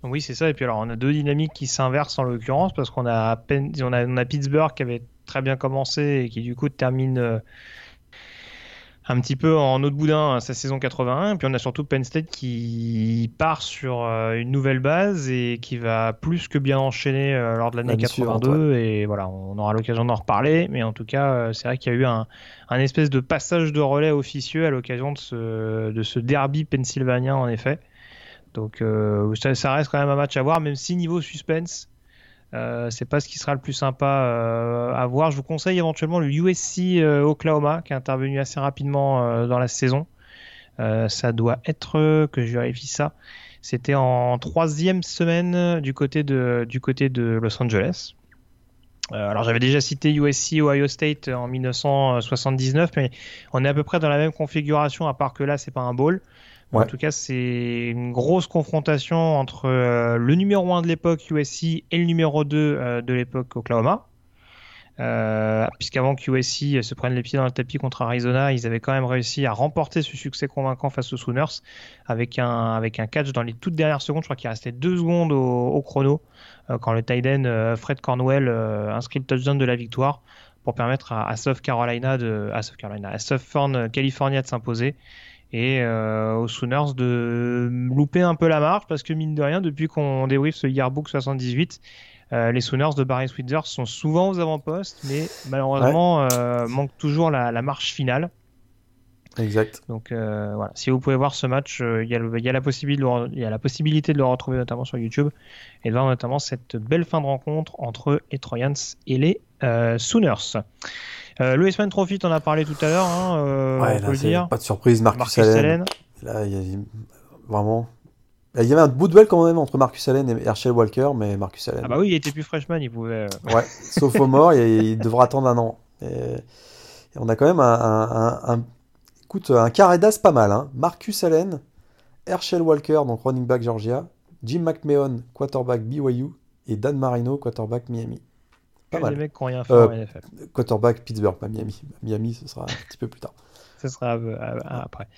Oui, c'est ça. Et puis alors, on a deux dynamiques qui s'inversent en l'occurrence, parce qu'on a, Pittsburgh qui avait très bien commencé et qui du coup termine euh, un petit peu en autre boudin sa saison 81. Et puis on a surtout Penn State qui part sur euh, une nouvelle base et qui va plus que bien enchaîner euh, lors de l'année 82. Et voilà, on aura l'occasion d'en reparler. Mais en tout cas, c'est vrai qu'il y a eu un, espèce de passage de relais officieux à l'occasion de ce, de ce derby pennsylvanien en effet. Donc ça, ça, reste quand même un match à voir, même si niveau suspense, euh, c'est pas ce qui sera le plus sympa euh, à voir. Je vous conseille éventuellement le USC euh, Oklahoma qui est intervenu assez rapidement dans la saison. ça doit être que je vérifie ça. C'était en troisième semaine du côté de Los Angeles. alors j'avais déjà cité USC Ohio State en 1979, mais on est à peu près dans la même configuration, à part que là c'est pas un bowl. En tout cas, c'est une grosse confrontation entre le numéro 1 de l'époque USC et le numéro 2 de l'époque Oklahoma. Euh, puisqu'avant que USC se prenne les pieds dans le tapis contre Arizona, ils avaient quand même réussi à remporter ce succès convaincant face aux Sooners avec un, catch dans les toutes dernières secondes. Je crois qu'il restait deux secondes au, chrono euh, quand le euh, Fred Cornwell inscrit le touchdown de la victoire pour permettre à, South Carolina de, à South Carolina, à Southern California de s'imposer et aux Sooners de louper un peu la marche parce que mine de rien, depuis qu'on débrief ce Yearbook 78, euh, les Sooners de Barry Switzer sont souvent aux avant-postes, mais malheureusement euh, manquent toujours la, marche finale. Exact. Donc euh, voilà, si vous pouvez voir ce match, il y, a la possibilité de le, la possibilité de le retrouver notamment sur YouTube et de voir notamment cette belle fin de rencontre entre les Troyans et les Sooners. Euh, le Westman Trophy, t'en as parlé tout à l'heure, hein, on peut le dire. Pas de surprise, Marcus, Allen. Là, il y a vraiment il y avait un beau duel quand même entre Marcus Allen et Herschel Walker, mais Marcus Allen. Ah bah oui, il était plus freshman, il pouvait. Euh. Ouais, sauf au mort, il devra attendre un an. Et, on a quand même un, un, écoute, un carré d'as pas mal. Hein. Marcus Allen, Herschel Walker, donc running back Georgia, Jim McMahon, quarterback BYU, et Dan Marino, quarterback Miami. Pas mal. mecs qui rien fait en euh, NFL. Quarterback Pittsburgh, pas Miami. Miami, ce sera un petit peu plus tard. Ce sera euh, après.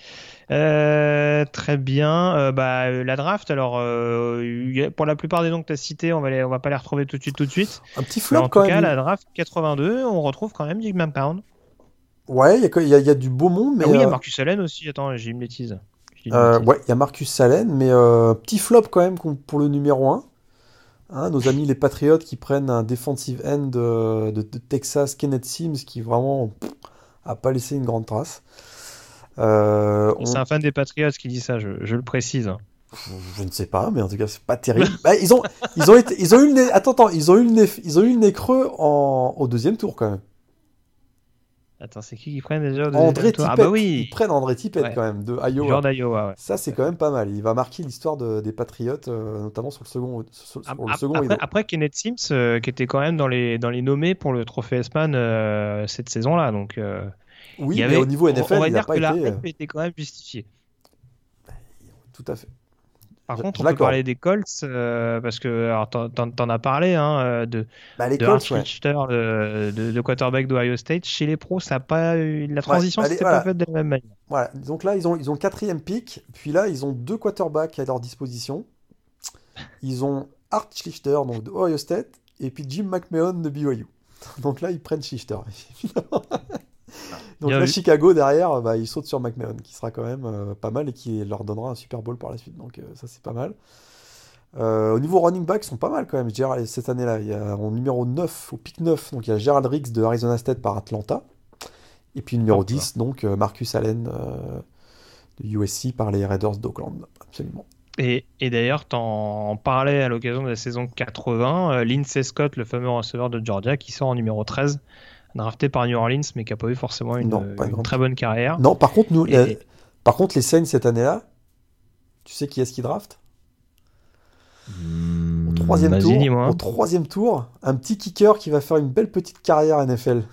Euh, très bien. Euh, bah, la draft, alors, pour la plupart des noms que tu as cités, on va, les, on va pas les retrouver tout de suite. Tout de suite. Un petit flop en quand tout cas, la draft 82, on retrouve quand même Jim Pound. Ouais, il y, y, a du beau monde. Mais ah oui, il y a Marcus Allen aussi. Attends, j'ai une bêtise. ouais, il y a Marcus Allen, mais petit flop quand même pour le numéro 1. Hein, nos amis les Patriotes qui prennent un defensive end de, de, Texas, Kenneth Sims, qui vraiment a pas laissé une grande trace. Euh, c'est un fan des Patriots qui dit ça, je, le précise. Je, ne sais pas, mais en tout cas, c'est pas terrible. Bah, ils ont, ils ont été, ils ont eu le nez, attends, attends, ils ont eu le nez, ils ont eu le nez creux en, au deuxième tour quand même. Attends, c'est qui qui prennent déjà André Tippett. Ah bah oui. Ils prennent André Tippett quand même de Iowa. d'Iowa, ouais. Ça c'est quand même pas mal. Il va marquer l'histoire des Patriotes, euh, notamment sur le second. Sur, le second après, après, Kenneth Sims, euh, qui était quand même dans les dans les nommés pour le trophée S-Man euh, cette saison-là, donc. oui, mais au niveau NFL, on va il dire pas que été... la était quand même justifiée. Tout à fait. Par contre, on peut parler des Colts euh, parce que t'en as parlé hein, euh, de, bah, les de Colts, de, de, quarterback d'Ohio State. Chez les pros, ça pas la transition ouais, c'était pas faite de la même manière. Voilà. Donc là, ils ont ils ont le quatrième pick, puis là, ils ont deux quarterbacks à leur disposition. Ils ont Art Schlichter donc de Ohio State et puis Jim McMahon de BYU. Donc là, ils prennent Schlichter. Donc là, Chicago derrière, bah, ils sautent sur McMahon, qui sera quand même euh, pas mal et qui leur donnera un Super Bowl par la suite. Donc euh, ça, c'est pas mal. Euh, au niveau running back, ils sont pas mal quand même. cette année-là, il y a en numéro 9, au pick 9, donc il y a Gerald Riggs de Arizona State par Atlanta. Et puis numéro 10, donc Marcus Allen de USC par les Raiders d'Oakland. Absolument. Et, et d'ailleurs, en parlais à l'occasion de la saison 80, Lindsey Scott, le fameux receveur de Georgia, qui sort en numéro 13 drafté par New Orleans, mais qui n'a pas eu forcément une, très bonne carrière. Non, par contre, nous, les, par contre, les Saints cette année-là, tu sais qui est-ce qui draft? Hmm, au, troisième tour, au troisième tour, un petit kicker qui va faire une belle petite carrière NFL.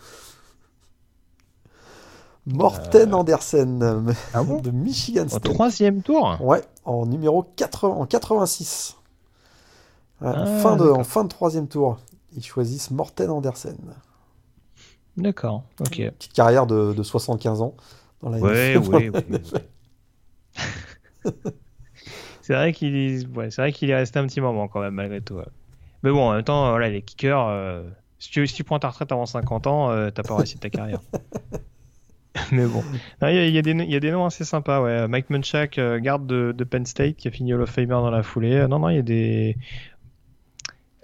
Morten euh, Andersen ah de Michigan State. Au troisième tour? Ouais, en numéro 80, en 86. Ah, fin de, en fin de troisième tour. Ils choisissent Morten Andersen. D'accord, ok. petite carrière de, de 75 ans dans la ouais, oui, c'est vrai qu'il est... Ouais, c'est vrai qu'il est resté un petit moment quand même malgré tout. Mais bon, en même temps, voilà, les kickers, euh, si, tu, si, tu, prends ta retraite avant 50 ans, euh, t'as pas réussi ta carrière. Mais bon, il y, y, y, a des noms assez sympas. Ouais. Mike Munchak, euh, garde de, de, Penn State, qui a fini Hall of Famer dans la foulée. non, non, il y a des.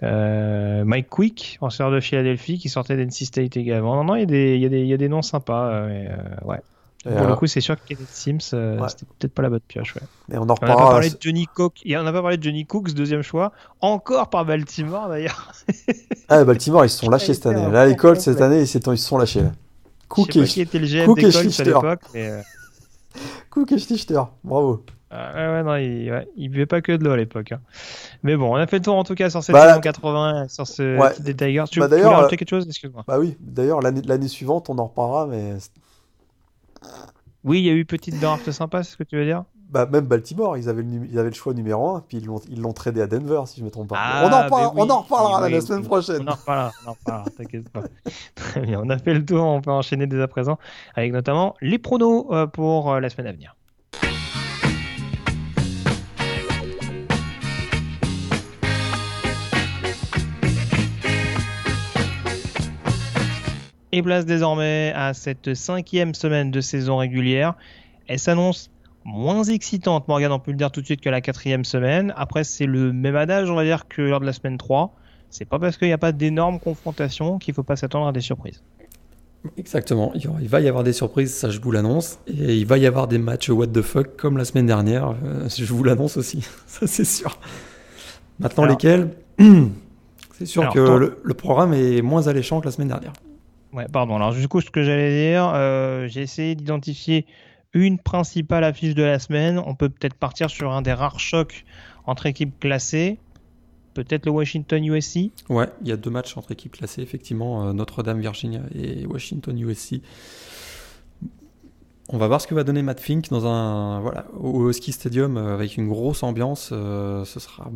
Euh, Mike Quick, lanceur de Philadelphie, qui sortait d'NC State également. Non, non, il y, a des, il, y a des, il y a des noms sympas. Euh, ouais. Pour le coup, c'est sûr que Kenneth Sims, euh, c'était peut-être pas la bonne pioche. Ouais. Mais on en reparlera. On n'a pas parlé de Johnny Cook. On n'a pas parlé de Johnny Cooks, deuxième choix, encore par Baltimore d'ailleurs. ah, Baltimore, ils se sont lâchés cette année. Là, l'école cette année, ils se sont lâchés. Cook et, qui était le GM Cook et Schlichter. à l'époque. Mais... Cook et Schlichter, bravo. Ouais, non, il, ouais, il buvait pas que de l'eau à l'époque. Hein. Mais bon, on a fait le tour en tout cas sur cette bah, saison 80, sur ce ouais. des Tigers. Tu, bah, tu voulais rajouter quelque chose Excuse-moi. Bah oui, d'ailleurs, l'année suivante, on en reparlera, mais. Oui, il y a eu petite draft sympa, c'est ce que tu veux dire? Bah, même Baltimore, ils avaient, le, ils avaient le choix numéro 1, puis ils l'ont tradé à Denver, si je me trompe pas. Ah, on, en parle, on en reparlera la semaine prochaine. On en reparlera, on en reparlera, t'inquiète pas. Très bien, on a fait le tour, on peut enchaîner dès à présent, avec notamment les pronos euh, pour euh, la semaine à venir. Et place désormais à cette cinquième semaine de saison régulière. Elle s'annonce moins excitante, Morgan, on peut le dire tout de suite, que la quatrième semaine. Après, c'est le même adage, on va dire, que lors de la semaine 3. C'est pas parce qu'il n'y a pas d'énormes confrontations qu'il faut pas s'attendre à des surprises. Exactement, il va y avoir des surprises, ça je vous l'annonce, et il va y avoir des matchs what the fuck comme la semaine dernière, euh, je vous l'annonce aussi, ça c'est sûr. Maintenant lesquels, c'est sûr que le, programme est moins alléchant que la semaine dernière. Ouais, pardon, alors du coup ce que j'allais dire, euh, j'ai essayé d'identifier une principale affiche de la semaine. On peut peut-être partir sur un des rares chocs entre équipes classées. Peut-être le Washington USC. Ouais, il y a deux matchs entre équipes classées, effectivement, euh, Notre-Dame Virginia et Washington USC. On va voir ce que va donner Matt Fink dans un voilà au Ski Stadium euh, avec une grosse ambiance. Ce sera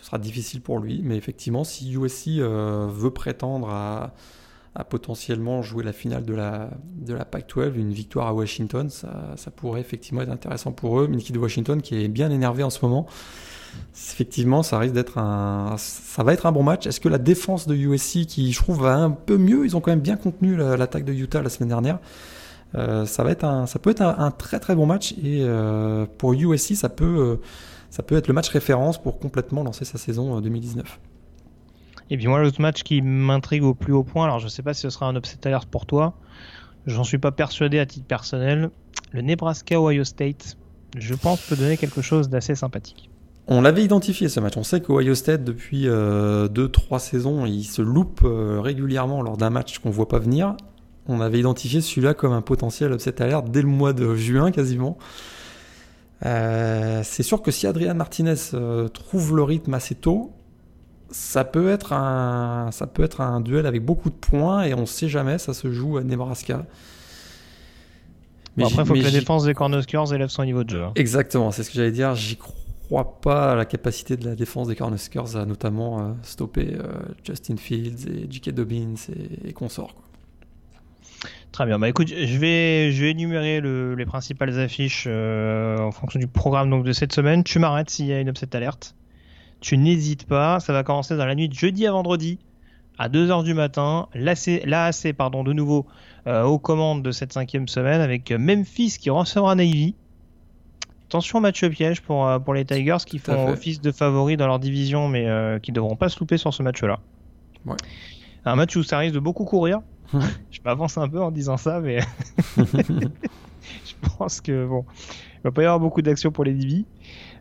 ce sera difficile pour lui, mais effectivement, si USC veut prétendre à potentiellement jouer la finale de la, de la Pac-12, une victoire à Washington, ça, pourrait effectivement être intéressant pour eux. Une de Washington qui est bien énervée en ce moment. Effectivement, ça risque d'être un, ça va être un bon match. Est-ce que la défense de USC, qui je trouve va un peu mieux, ils ont quand même bien contenu l'attaque de Utah la semaine dernière. Euh, ça va être un, ça peut être un, très très bon match et euh, pour USC, ça peut, euh, ça peut être le match référence pour complètement lancer sa saison 2019. Et puis moi, l'autre match qui m'intrigue au plus haut point, alors je sais pas si ce sera un upset alert pour toi, j'en suis pas persuadé à titre personnel, le Nebraska-Ohio State, je pense peut donner quelque chose d'assez sympathique. On l'avait identifié ce match. On sait qu'Ohio State, depuis 2-3 euh, saisons, il se loupe euh, régulièrement lors d'un match qu'on voit pas venir. On avait identifié celui-là comme un potentiel upset alert dès le mois de juin quasiment. Euh, c'est sûr que si Adrian Martinez trouve le rythme assez tôt, ça peut être un, ça peut être un duel avec beaucoup de points et on ne sait jamais, ça se joue à Nebraska. Mais après, il faut que la défense des Cornhuskers élève son niveau de jeu. Hein. Exactement, c'est ce que j'allais dire. J'y crois pas à la capacité de la défense des Cornhuskers à notamment euh, stopper euh, Justin Fields et J.K. Dobbins et, consorts. Très bien. Bah écoute, je vais, je vais énumérer les principales affiches euh, en fonction du programme donc, de cette semaine. Tu m'arrêtes s'il y a une upset alerte tu n'hésites pas. Ça va commencer dans la nuit de jeudi à vendredi à 2h du matin. L'AAC, pardon, de nouveau euh, aux commandes de cette cinquième semaine avec Memphis qui recevra Navy. Attention match piège pour, euh, pour les Tigers qui font office de favoris dans leur division mais qui devront pas se louper sur ce match-là. Un match où ça risque de beaucoup courir. Je m'avance un peu en disant ça mais je pense que bon, il va pas y avoir beaucoup d'action pour les DB.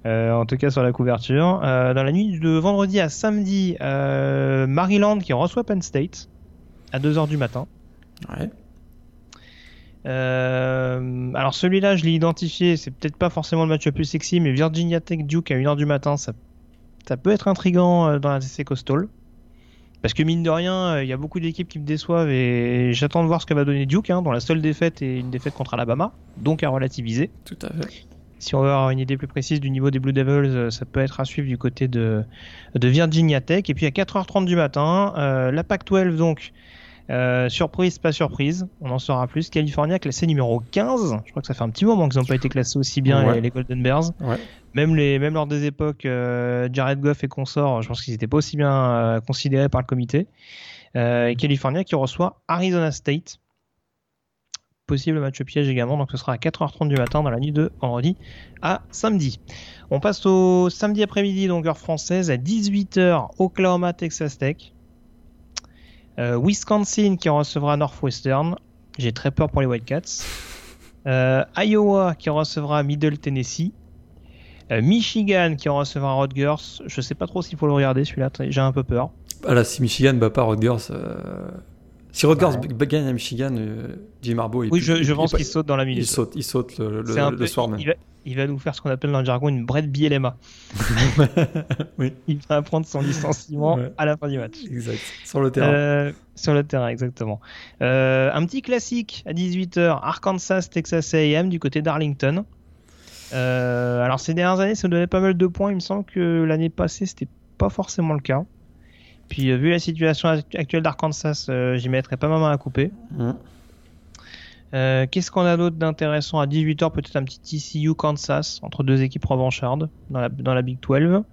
Euh, en tout cas sur la couverture. Euh, dans la nuit de vendredi à samedi, euh, Maryland qui reçoit Penn State à 2h du matin. Ouais. alors celui-là, je l'ai identifié, c'est peut-être pas forcément le match le plus sexy, mais Virginia Tech Duke à 1h du matin, ça, ça peut être intriguant dans la TC Coastal. Parce que mine de rien, il y a beaucoup d'équipes qui me déçoivent et j'attends de voir ce que va donner Duke, hein, dont la seule défaite est une défaite contre Alabama, donc à relativiser. Tout à fait si on veut avoir une idée plus précise du niveau des Blue Devils, euh, ça peut être à suivre du côté de, de Virginia Tech. Et puis à 4h30 du matin, euh, la PAC-12 donc. Euh, surprise, pas surprise, on en saura plus. California classé numéro 15. Je crois que ça fait un petit moment qu'ils n'ont pas été classés aussi bien les, Golden Bears. Même, lors des époques Jared Goff et consorts, je pense qu'ils n'étaient pas aussi bien considérés par le comité. et California qui reçoit Arizona State possible match piège également. Donc ce sera à 4h30 du matin dans la nuit de vendredi à samedi. On passe au samedi après-midi, donc heure française, à 18h, Oklahoma, Texas Tech. Euh, Wisconsin qui recevra Northwestern. J'ai très peur pour les Wildcats. Euh, Iowa qui recevra Middle Tennessee. Euh, Michigan qui recevra Rutgers. Je sais pas trop s'il faut le regarder celui-là, j'ai un peu peur. Ah là, si Michigan bat pas Rutgers, Si Rutgers gagne à Michigan, Jim Harbaugh. Oui, je, pense qu'il saute dans la minute. Il saute, il saute le, soir même. Il va, nous faire ce qu'on appelle dans le jargon une Brett Bielema. oui. Il va prendre son licenciement à la fin du match. Exact. Sur le terrain. sur le terrain, exactement. un petit classique à 18h, Arkansas, Texas A&M du côté d'Arlington. Alors ces dernières années, ça donnait pas mal de points. Il me semble que l'année passée, c'était pas forcément le cas. Puis, euh, vu la situation actuelle d'Arkansas, euh, j'y mettrais pas ma main à couper. Mmh. Euh, qu'est-ce qu'on a d'autre d'intéressant? À 18h Peut-être un petit TCU Kansas entre deux équipes revanchardes dans la, dans la Big 12.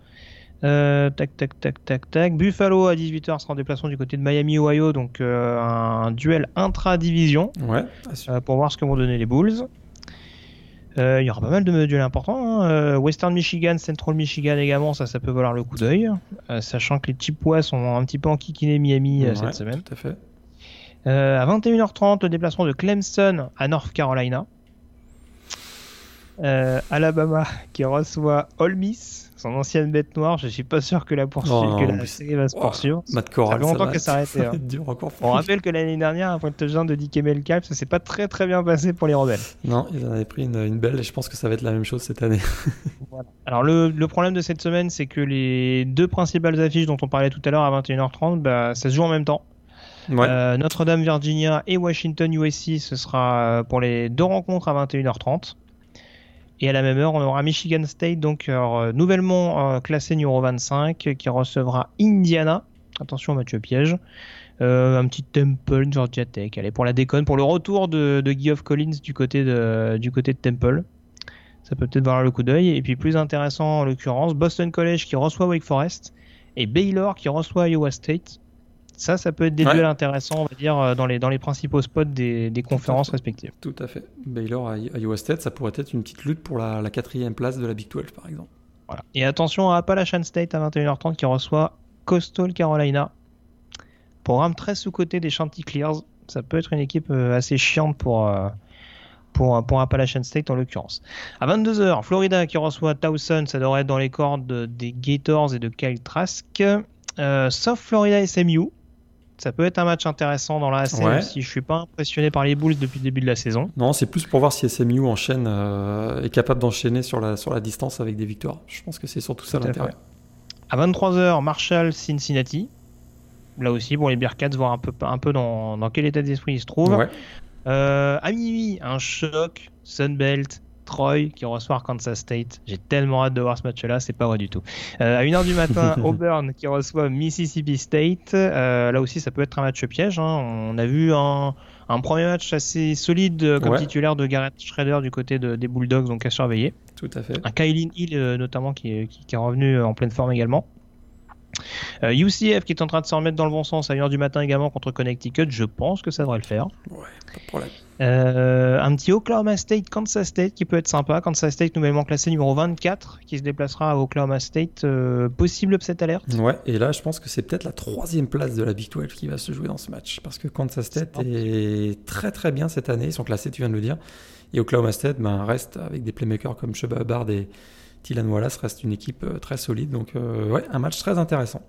tac, tac, tac, tac, tac. Buffalo à 18h sera en déplacement du côté de Miami, Ohio. Donc un duel intra-division. Ouais, pour voir ce que vont donner les Bulls. Euh, il y aura pas mal de duels importants. Hein. Euh, Western Michigan, Central Michigan également, ça, ça peut valoir le coup d'œil. Euh, sachant que les Chippewas sont un petit peu enquiquinés Miami cette semaine. Tout à fait. à 21h30, le déplacement de Clemson à North Carolina. Alabama qui reçoit Ole Miss son ancienne bête noire. Je suis pas sûr que la poursuite, oh, que la série va se poursuivre. Matt Corral, ça fait longtemps que ça arrêté. Hein. On rappelle que l'année dernière, après le touchdown de Dick Cap, ça s'est pas très très bien passé pour les rebelles. Non, ils en avaient pris une, belle et je pense que ça va être la même chose cette année. Alors le, le, problème de cette semaine, c'est que les deux principales affiches dont on parlait tout à l'heure à 21h30, bah, ça se joue en même temps. Euh, Notre-Dame Virginia et Washington USC, ce sera pour les deux rencontres à 21h30. Et à la même heure, on aura Michigan State, donc euh, nouvellement euh, classé numéro 25, qui recevra Indiana. Attention match piège. Euh, un petit Temple, Georgia Tech. Allez, pour la déconne, pour le retour de, de Guy Collins du côté de, du côté de Temple. Ça peut peut-être voir le coup d'œil. Et puis plus intéressant en l'occurrence, Boston College qui reçoit Wake Forest et Baylor qui reçoit Iowa State. Ça, ça peut être des duels intéressants, on va dire, euh, dans les, dans les principaux spots des, des conférences respectives. Tout à fait. Baylor à Iowa State, ça pourrait être une petite lutte pour la, la quatrième place de la Big 12, par exemple. Voilà. Et attention à Appalachian State à 21h30 qui reçoit Coastal Carolina. Programme très sous-côté des Chanticleers. Ça peut être une équipe euh, assez chiante pour, euh, pour, pour Appalachian State en l'occurrence. À 22h, Florida qui reçoit Towson. Ça devrait être dans les cordes des Gators et de Kyle Trask. Euh, sauf Florida SMU ça peut être un match intéressant dans la AC, si je suis pas impressionné par les Bulls depuis le début de la saison. Non, c'est plus pour voir si SMU enchaîne, euh, est capable d'enchaîner sur la, sur la distance avec des victoires. Je pense que c'est surtout ça l'intérêt. À 23h, Marshall, Cincinnati. Là aussi, pour les Bearcats, voir un peu, un peu dans, dans quel état d'esprit ils se trouvent. Euh, à minuit, un choc, Sunbelt, Troy qui reçoit Kansas State. J'ai tellement hâte de voir ce match-là, c'est pas vrai du tout. Euh, à 1h du matin, Auburn qui reçoit Mississippi State. Euh, là aussi, ça peut être un match piège. Hein. On a vu un, premier match assez solide euh, comme titulaire de Garrett Schrader du côté des Bulldogs, donc à surveiller. Tout à fait. Un Kylin Hill notamment qui, qui, est revenu en pleine forme également. UCF qui est en train de se remettre dans le bon sens à 1h du matin également contre Connecticut, je pense que ça devrait le faire. Ouais, pas de problème. Euh, un petit Oklahoma State, Kansas State qui peut être sympa. Kansas State nouvellement classé numéro 24 qui se déplacera à Oklahoma State. Euh, possible upset alerte. Ouais, et là je pense que c'est peut-être la troisième place de la Big 12 qui va se jouer dans ce match. Parce que Kansas State est, très très bien cette année. Ils sont classés, tu viens de le dire. Et Oklahoma State ben, reste avec des playmakers comme Sheba Bard et Tylan Wallace, reste une équipe euh, très solide. Donc ouais, un match très intéressant.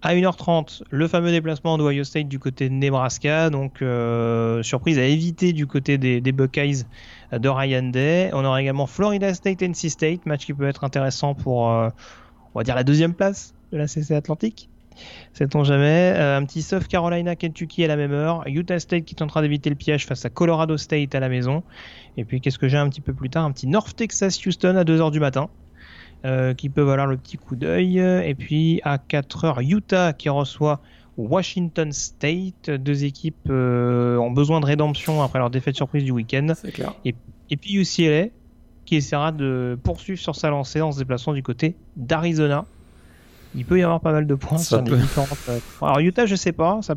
À 1h30, le fameux déplacement d'Ohio State du côté de Nebraska. Donc, euh, surprise à éviter du côté des, Buckeyes de Ryan Day. On aura également Florida State, NC State, match qui peut être intéressant pour, euh, la deuxième place de la CC Atlantique. Sait-on jamais. Euh, un petit South Carolina, Kentucky à la même heure. Utah State qui tentera d'éviter le piège face à Colorado State à la maison. Et puis, qu'est-ce que j'ai un petit peu plus tard? Un petit North Texas Houston à 2h du matin. Euh, qui peuvent avoir le petit coup d'œil. Et puis à 4h, Utah qui reçoit Washington State. Deux équipes euh, ont besoin de rédemption après leur défaite surprise du week-end. Et, et, puis UCLA qui essaiera de poursuivre sur sa lancée en se déplaçant du côté d'Arizona. Il peut y avoir pas mal de points sur les différentes. Euh, alors Utah, je sais pas, ça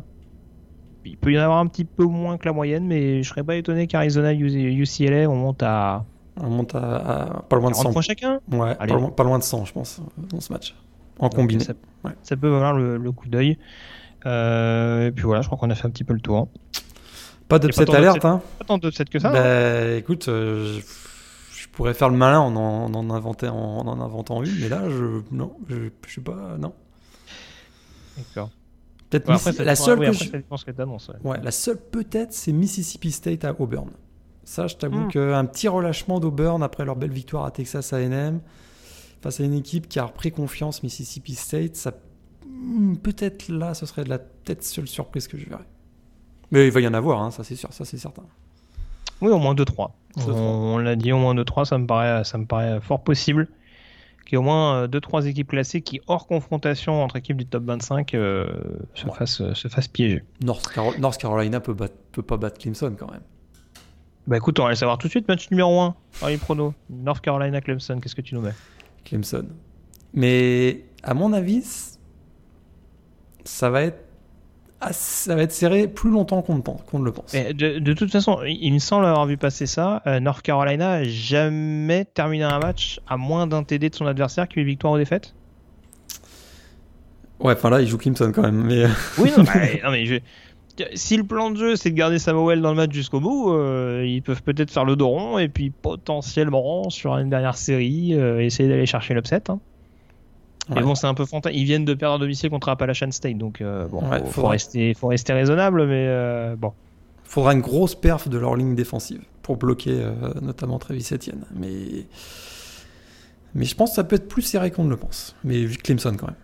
il peut y en avoir un petit peu moins que la moyenne, mais je serais pas étonné qu'Arizona UCLA on monte à on monte à, pas loin de 100 points chacun? Ouais, pas loin, de 100, je pense, dans ce match. En combiné. Ça, peut avoir le, coup d'œil. Euh, et puis voilà, je crois qu'on a fait un petit peu le tour. Pas d'upset alerte, hein Pas tant d'upset que ça. Bah, écoute, euh, je, pourrais faire le malin en en, en, inventant, en, en inventant une, mais là, je, non, je, je suis pas, non. D'accord. Peut-être la seule que je... ouais. la seule peut-être c'est Mississippi State à Auburn. Ça, je t'avoue hmm. qu'un petit relâchement d'Auburn après leur belle victoire à Texas A&M face à une équipe qui a repris confiance, Mississippi State, ça hmm, peut-être là, ce serait de la tête seule surprise que je verrais. Mais il va y en avoir, hein, ça c'est sûr, ça c'est certain. Oui, au moins 2-3. On, l'a dit, au moins 2-3, ça me paraît, ça me paraît fort possible qu'il y ait au moins 2-3 équipes classées qui, hors confrontation entre équipes du top 25, euh, se, fassent, se fassent piéger. North, Carolina peut, peut pas battre Clemson quand même. Bah écoute, on va le savoir tout de suite. Match numéro 1, Harry Prono. North Carolina, Clemson, qu'est-ce que tu nous mets? Clemson. Mais à mon avis, ça va être ça va être serré plus longtemps qu'on ne, le pense. de, toute façon, il me semble avoir vu passer ça. Euh, North Carolina n'a jamais terminé un match à moins d'un TD de son adversaire qui une victoire ou défaite? Ouais, enfin là, il joue Clemson quand même. Mais... Oui, non, bah, non mais je, si le plan de jeu c'est de garder Samuel dans le match jusqu'au bout, euh, ils peuvent peut-être faire le dos rond et puis potentiellement sur une dernière série euh, essayer d'aller chercher l'upset. Hein. Mais bon, c'est un peu fantastique. Ils viennent de perdre à domicile contre Appalachian State, donc euh, bon, faut, rester, faut rester raisonnable, mais bon. Faudra une grosse perf de leur ligne défensive pour bloquer notamment Travis Etienne. Mais mais je pense que ça peut être plus serré qu'on ne le pense. Mais vu Clemson quand même.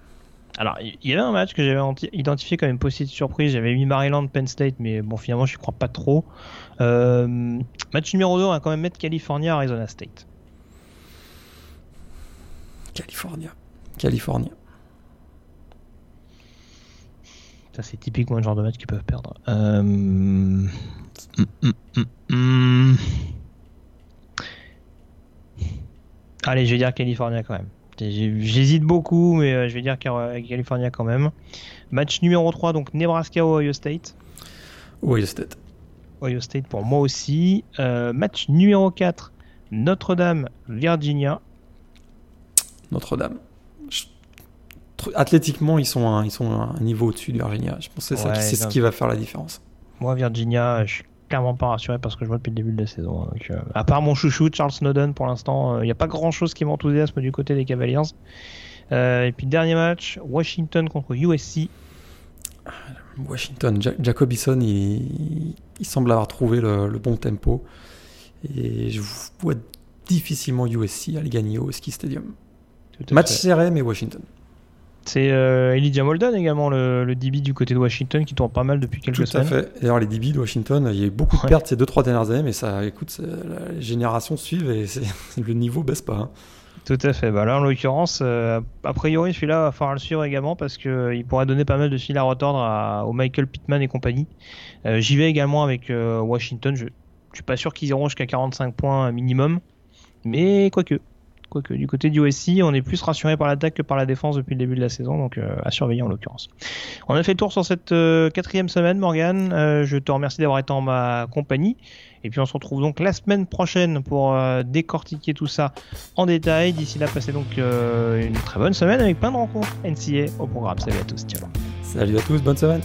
Alors, il y avait un match que j'avais identifié comme une possible surprise. J'avais mis Maryland Penn State, mais bon, finalement, je ne crois pas trop. Euh, match numéro 2, on va quand même mettre California Arizona State. California. California. Ça, c'est typiquement le genre de match qu'ils peuvent perdre. Euh, hum, Allez, je vais dire California quand même. J'hésite beaucoup, mais euh, je vais dire California quand même. Match numéro 3, donc Nebraska Ohio State. Ohio State. Ohio State pour moi aussi. Euh, match numéro 4, Notre-Dame Virginia. Notre-Dame. Athlétiquement, ils sont, un, ils sont un niveau au-dessus de Virginia. Je pense que c'est ce qui va faire la différence. Moi, Virginia, je clairement pas rassuré parce que je vois depuis le début de la saison. Hein, euh, à part mon chouchou Charles Snowden, pour l'instant, il euh, n'y a pas grand chose qui m'enthousiasme du côté des Cavaliers. Euh, et puis dernier match, Washington contre USC. Washington, Jacobison, il, semble avoir trouvé le, bon tempo. Et je vois difficilement USC aller gagner au Ski Stadium. Match serré, mais Washington. C'est euh, Elijah Molden également, le, DB du côté de Washington, qui tourne pas mal depuis quelques semaines. Tout à fait. D'ailleurs, les DB de Washington, il y a eu beaucoup de pertes ces 2-3 dernières années, mais ça, écoute, la génération suive et le niveau baisse pas. Hein. Tout à fait. Bah là, en l'occurrence, euh, a priori, celui-là va falloir le suivre également parce qu'il euh, pourrait donner pas mal de fil à retordre à, au Michael Pittman et compagnie. J'y vais également avec Washington. Je, je suis pas sûr qu'ils iront jusqu'à 45 points minimum, mais quoique. Quoique du côté du USC, on est plus rassuré par l'attaque que par la défense depuis le début de la saison, donc euh, à surveiller en l'occurrence. On a fait le tour sur cette euh, quatrième semaine, Morgan. Euh, je te remercie d'avoir été en ma compagnie. Et puis on se retrouve donc la semaine prochaine pour décortiquer tout ça en détail. D'ici là, passez donc une très bonne semaine avec plein de rencontres NCA au programme. Salut à tous, ciao. Salut à tous, bonne semaine.